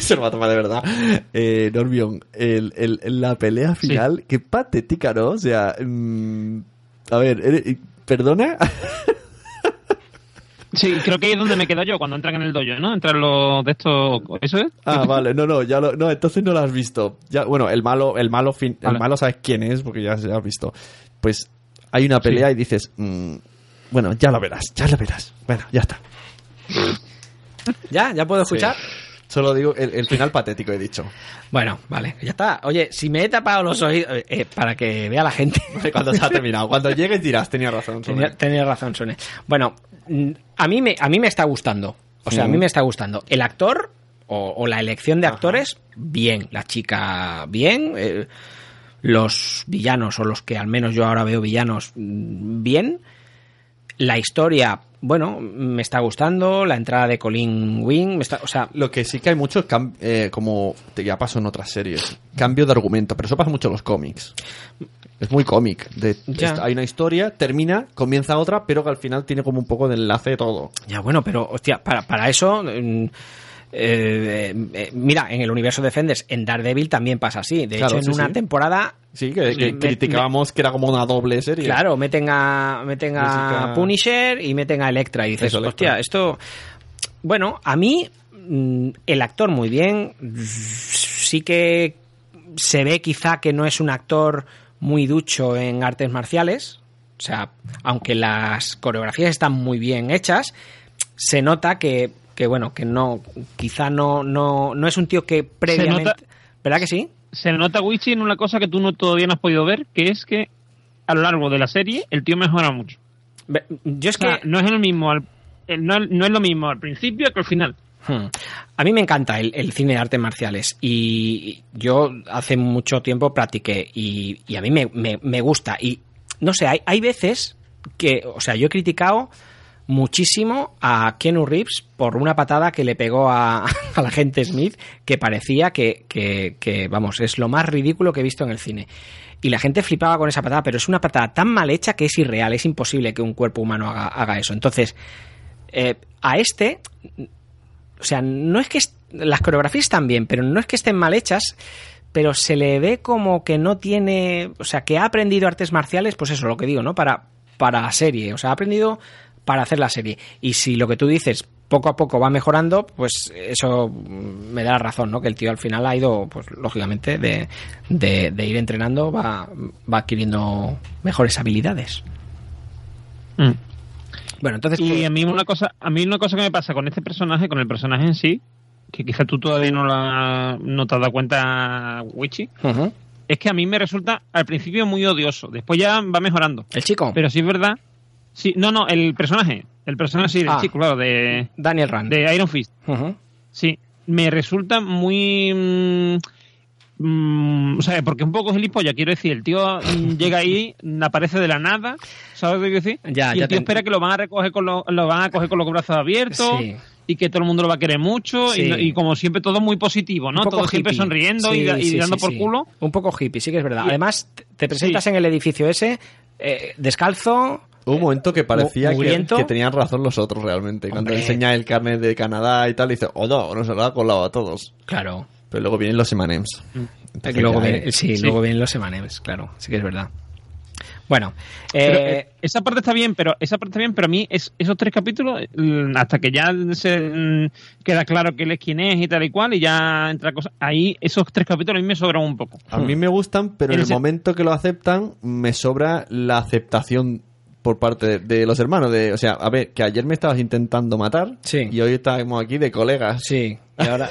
Se lo va a tomar de verdad. Eh, Normion, el, el- la pelea final, qué patética, ¿no? O sea, mm, a ver, eres- ¿perdona? Sí, creo que ahí es donde me quedo yo, cuando entran en el dojo, ¿no? Entran los de estos... ¿Eso es? Ah, vale, no, no, ya lo, no, entonces no lo has visto. Ya, bueno, el malo, el malo, fin, el Vale. malo sabes quién es porque ya se lo has visto. Pues hay una pelea y dices, mm, bueno, ya lo verás, ya lo verás. Bueno, ya está. ¿Ya? ¿Ya puedo escuchar? Solo digo el, el final patético, he dicho. Bueno, vale, ya está. Oye, si me he tapado los oídos, eh, eh, para que vea la gente. Cuando se ha terminado, cuando llegues dirás, tenía razón. Sune". Tenía, tenía razón, Sune. Bueno, mm, a mí me, a mí me está gustando. O sea, a mí me está gustando. El actor o, o la elección de actores, bien. La chica, bien. eh, los villanos, o los que al menos yo ahora veo villanos, mm, bien. La historia, bueno, me está gustando. La entrada de Colin Wing, me está, o sea, Lo que sí que hay mucho eh, como te- ya pasó en otras series, cambio de argumento, pero eso pasa mucho en los cómics. Es muy cómic. De, hay una historia, termina, comienza otra, pero que al final tiene como un poco de enlace de todo. Ya, bueno, pero, hostia, para, para eso. mm, eh, eh, mira, en el universo Defenders, en Daredevil también pasa así. De Claro, hecho, en sí, una sí. temporada. Sí, que, que Me- criticábamos que era como una doble serie. Claro, meten a, meten a Jessica- Punisher y meten a Electra. Y dices, Eso, Electra. hostia, esto. Bueno, a mí, mm, el actor muy bien. Sí que se ve quizá que no es un actor muy ducho en artes marciales. O sea, aunque las coreografías están muy bien hechas, se nota que, que bueno, que no, quizá no, no, no es un tío que previamente. nota- ¿Verdad que sí? Se nota Wichi en una cosa que tú no todavía no has podido ver, que es que a lo largo de la serie el tío mejora mucho. Yo es O sea, que. no es el mismo al, no, no es lo mismo al principio que al final. Hmm. A mí me encanta el, el cine de artes marciales y yo hace mucho tiempo practiqué y, y a mí me, me- me gusta. Y no sé, hay, hay veces que, o sea, yo he criticado muchísimo a Keanu Reeves por una patada que le pegó a, a la gente Smith que parecía que, que- vamos, es lo más ridículo que he visto en el cine. y la gente flipaba con esa patada, pero es una patada tan mal hecha que es irreal, es imposible que un cuerpo humano haga, eso. Entonces, eh, a este, o sea, no es que las coreografías están bien, pero no es que estén mal hechas, pero se le ve como que no tiene, o sea, que ha aprendido artes marciales, pues eso, lo que digo, ¿no? Para, para serie, o sea, ha aprendido para hacer la serie. Y si lo que tú dices poco a poco va mejorando, pues eso me da la razón, ¿no? Que el tío al final ha ido, pues lógicamente, de, de- de ir entrenando, va, va adquiriendo mejores habilidades. Mm. Bueno, entonces... Y ¿qué? a mí una cosa, a mí una cosa que me pasa con este personaje, con el personaje en sí, que quizá tú todavía no, la, no te has dado cuenta, Wichi, es que a mí me resulta al principio muy odioso. Después ya va mejorando. ¿El chico? Pero sí es verdad. Sí, no, no, el personaje. El personaje sí, Ah. chico, claro, de, Daniel Rand. de Iron Fist. Sí, me resulta muy... mm, mm, o sea, porque un poco gilipollas, quiero decir, el tío mm, llega ahí, aparece de la nada, ¿sabes lo que quiero decir? Ya, y ya el tío te- espera que lo van a recoger con los, lo van a coger con los brazos abiertos Sí. y que todo el mundo lo va a querer mucho Sí. y, como siempre todo muy positivo, ¿no? Todo siempre sonriendo y, Sí, y dando por culo. Un poco hippie, sí que es verdad. Además, te- presentas en el edificio ese, eh, descalzo. Hubo un momento que parecía que, tenían razón los otros realmente. Cuando Hombre. enseña el carnet de Canadá y tal, dice, oh no, nos lo ha colado a todos. Claro. Pero luego vienen los M&M's. Que luego viene- eh, sí, sí. luego vienen los emanems, claro. Sí que es verdad. Bueno, eh, eh, esa parte está bien, pero esa parte está bien, pero a mí es, esos tres capítulos, mm, hasta que ya se mm, queda claro que él es quien es y tal y cual, y ya entra cosa, ahí esos tres capítulos a mí me sobran un poco. A mí me gustan, pero en el Ese- momento que lo aceptan, me sobra la aceptación por parte de, de los hermanos. De, o sea, a ver, que ayer me estabas intentando matar Sí. y hoy estamos aquí de colegas. sí. Y ahora,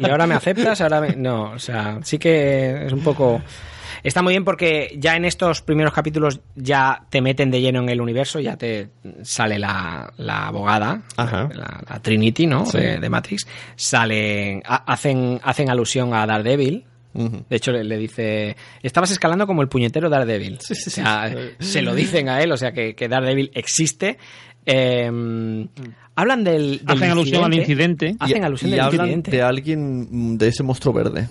y, y ahora me aceptas, ahora me- No, o sea, sí que es un poco... Está muy bien porque ya en estos primeros capítulos ya te meten de lleno en el universo, ya te sale la, la abogada, Ajá. la, la Trinity, ¿no? Sí. De, de Matrix. Salen, ha- hacen, hacen alusión a Daredevil, De hecho, le, le dice, estabas escalando como el puñetero Daredevil. Sí, sí, O sea, se lo dicen a él, o sea, que, que Daredevil existe. Eh, hablan del, del Hacen alusión al incidente. Hacen alusión y hablan incidente. de alguien mm, de ese monstruo verde.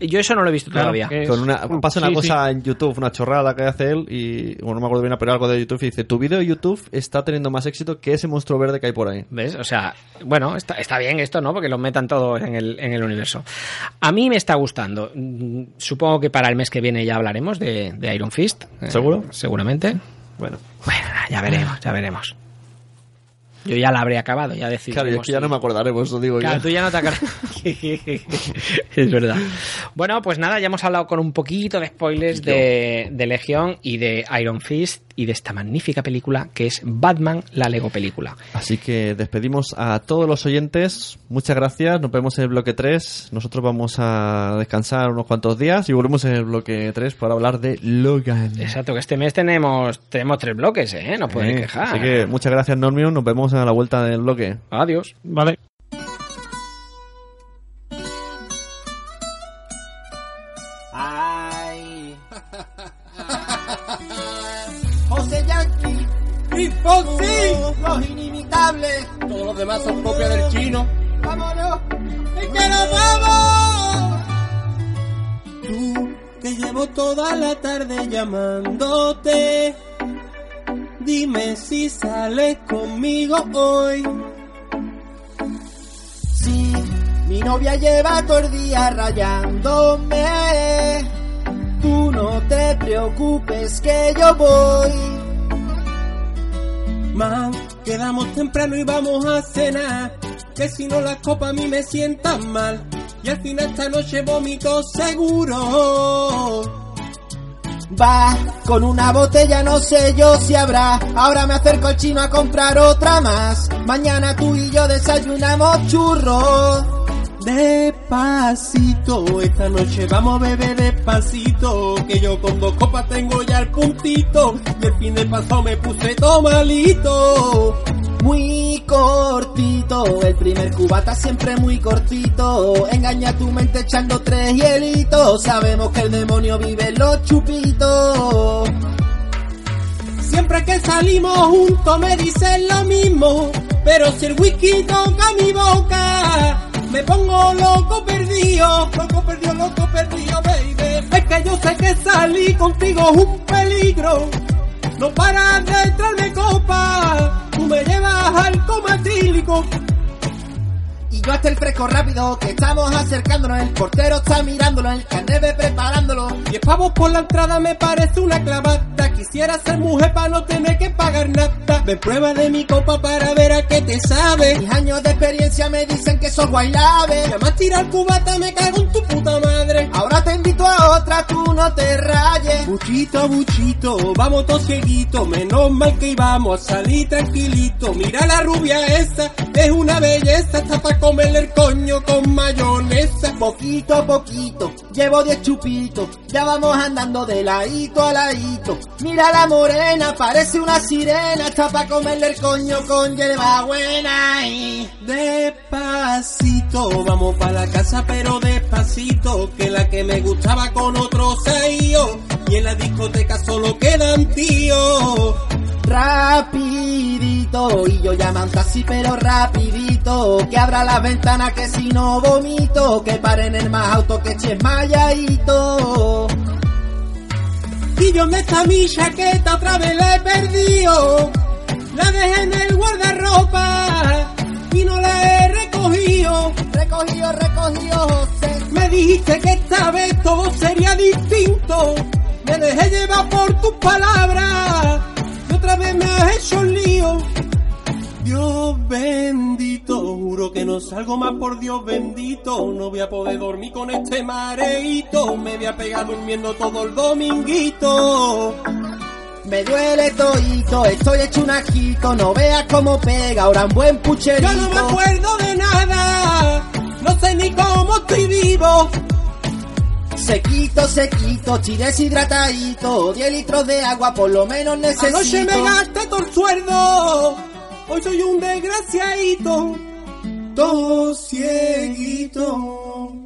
Yo eso no lo he visto Claro, todavía. Es- Con una, pasa una sí, cosa en YouTube, una chorrada que hace él, y bueno, no me acuerdo bien, pero algo de YouTube, y dice, tu vídeo de YouTube está teniendo más éxito que ese monstruo verde que hay por ahí. ¿Ves? O sea, bueno, está, está bien esto, ¿no? Porque lo metan todo en el, en el universo. A mí me está gustando. Mm, Supongo que para el mes que viene ya hablaremos de, de Iron Fist. Eh, ¿Seguro? seguramente. Bueno, Bueno, ya veremos, ya veremos. Yo ya la habré acabado, ya decidiremos. claro, yo es que ya no me acordaré, por eso digo Claro, yo. tú ya no te acuerdas. es verdad. Bueno, pues nada, ya hemos hablado con un poquito de spoilers de, de Legión y de Iron Fist y de esta magnífica película que es Batman, la Lego película. Así que despedimos a todos los oyentes. Muchas gracias. Nos vemos en el bloque 3. Nosotros vamos a descansar unos cuantos días y volvemos en el bloque 3 para hablar de Logan. Exacto, que este mes tenemos, tenemos tres bloques, ¿eh? No pueden Eh, quejar. Así que muchas gracias, Normion. Nos vemos a la vuelta del bloque. Adiós. Vale. Y Foxy, los inimitables. Todos los demás son copias del chino. ¡Vámonos! ¡Es que nos vamos! Tú, que llevo toda la tarde llamándote. Dime si sales conmigo hoy. Sí, mi novia lleva todo el día rayándome. Tú no te preocupes que yo voy. Quedamos temprano y vamos a cenar. Que si no las copas a mí me sientan mal. Y al final esta noche vomito seguro. Va, con una botella no sé yo si habrá. Ahora me acerco al chino a comprar otra más. Mañana tú y yo desayunamos churros. Despacito, esta noche vamos a beber despacito. Que yo con dos copas tengo ya el puntito. Y el fin de pasado me puse todo malito. Muy cortito, el primer cubata siempre muy cortito. Engaña tu mente echando tres hielitos. Sabemos que el demonio vive en los chupitos. Siempre que salimos juntos me dicen lo mismo. Pero si el whisky toca mi boca, Me pongo loco perdido, loco perdido, loco perdido, baby. Es que yo sé que salí contigo es un peligro. No paras de traerme copa, tú me llevas al comatílico. Y yo hasta el fresco rápido que estamos acercándonos. El portero está mirándolo, el carneve preparándolo. Diez pavos por la entrada me parece una clavada. Quisiera ser mujer para no tener que pagar nada. Ven prueba de mi copa para ver a qué te sabe. Mis años de experiencia me dicen que sos guaylave. Nada más tirar cubata me cago en tu puta madre. Ahora te invito a otra, tú no te rayes. Buchito, buchito, vamos todos cieguitos. Menos mal que íbamos a salir tranquilito. Mira la rubia esa, es una belleza. Está pa' comerle el coño con mayonesa. Poquito a poquito, llevo diez chupitos. Ya vamos andando de ladito a ladito. Mira la morena, parece una sirena. Está pa' comerle el coño con hierba buena. Y... Despacito, vamos pa' la casa pero despacito. Que la que me gustaba con otro se yo. Y en la discoteca solo quedan tíos. Rapidito, y yo llaman taxi pero rapidito, que abra las ventanas que si no vomito, que paren el más auto que eches mayadito. Y yo me está mi chaqueta otra vez la he perdido, la dejé en el guardarropa y no la he recogido. Recogido, recogido, José. Me dijiste que esta vez todo sería distinto, me dejé llevar por tus palabras y otra vez me has hecho un lío. Dios bendito, juro que no salgo más por Dios bendito. No voy a poder dormir con este mareito. Me voy a pegar durmiendo todo el dominguito. Me duele todito, estoy hecho un ajito, no veas cómo pega, ahora un buen pucherito. Yo no me acuerdo de nada, no sé ni cómo estoy vivo. Sequito, sequito, estoy deshidratadito, 10 litros de agua por lo menos necesito. Anoche me gasté todo el sueldo, hoy soy un desgraciadito, todo cieguito.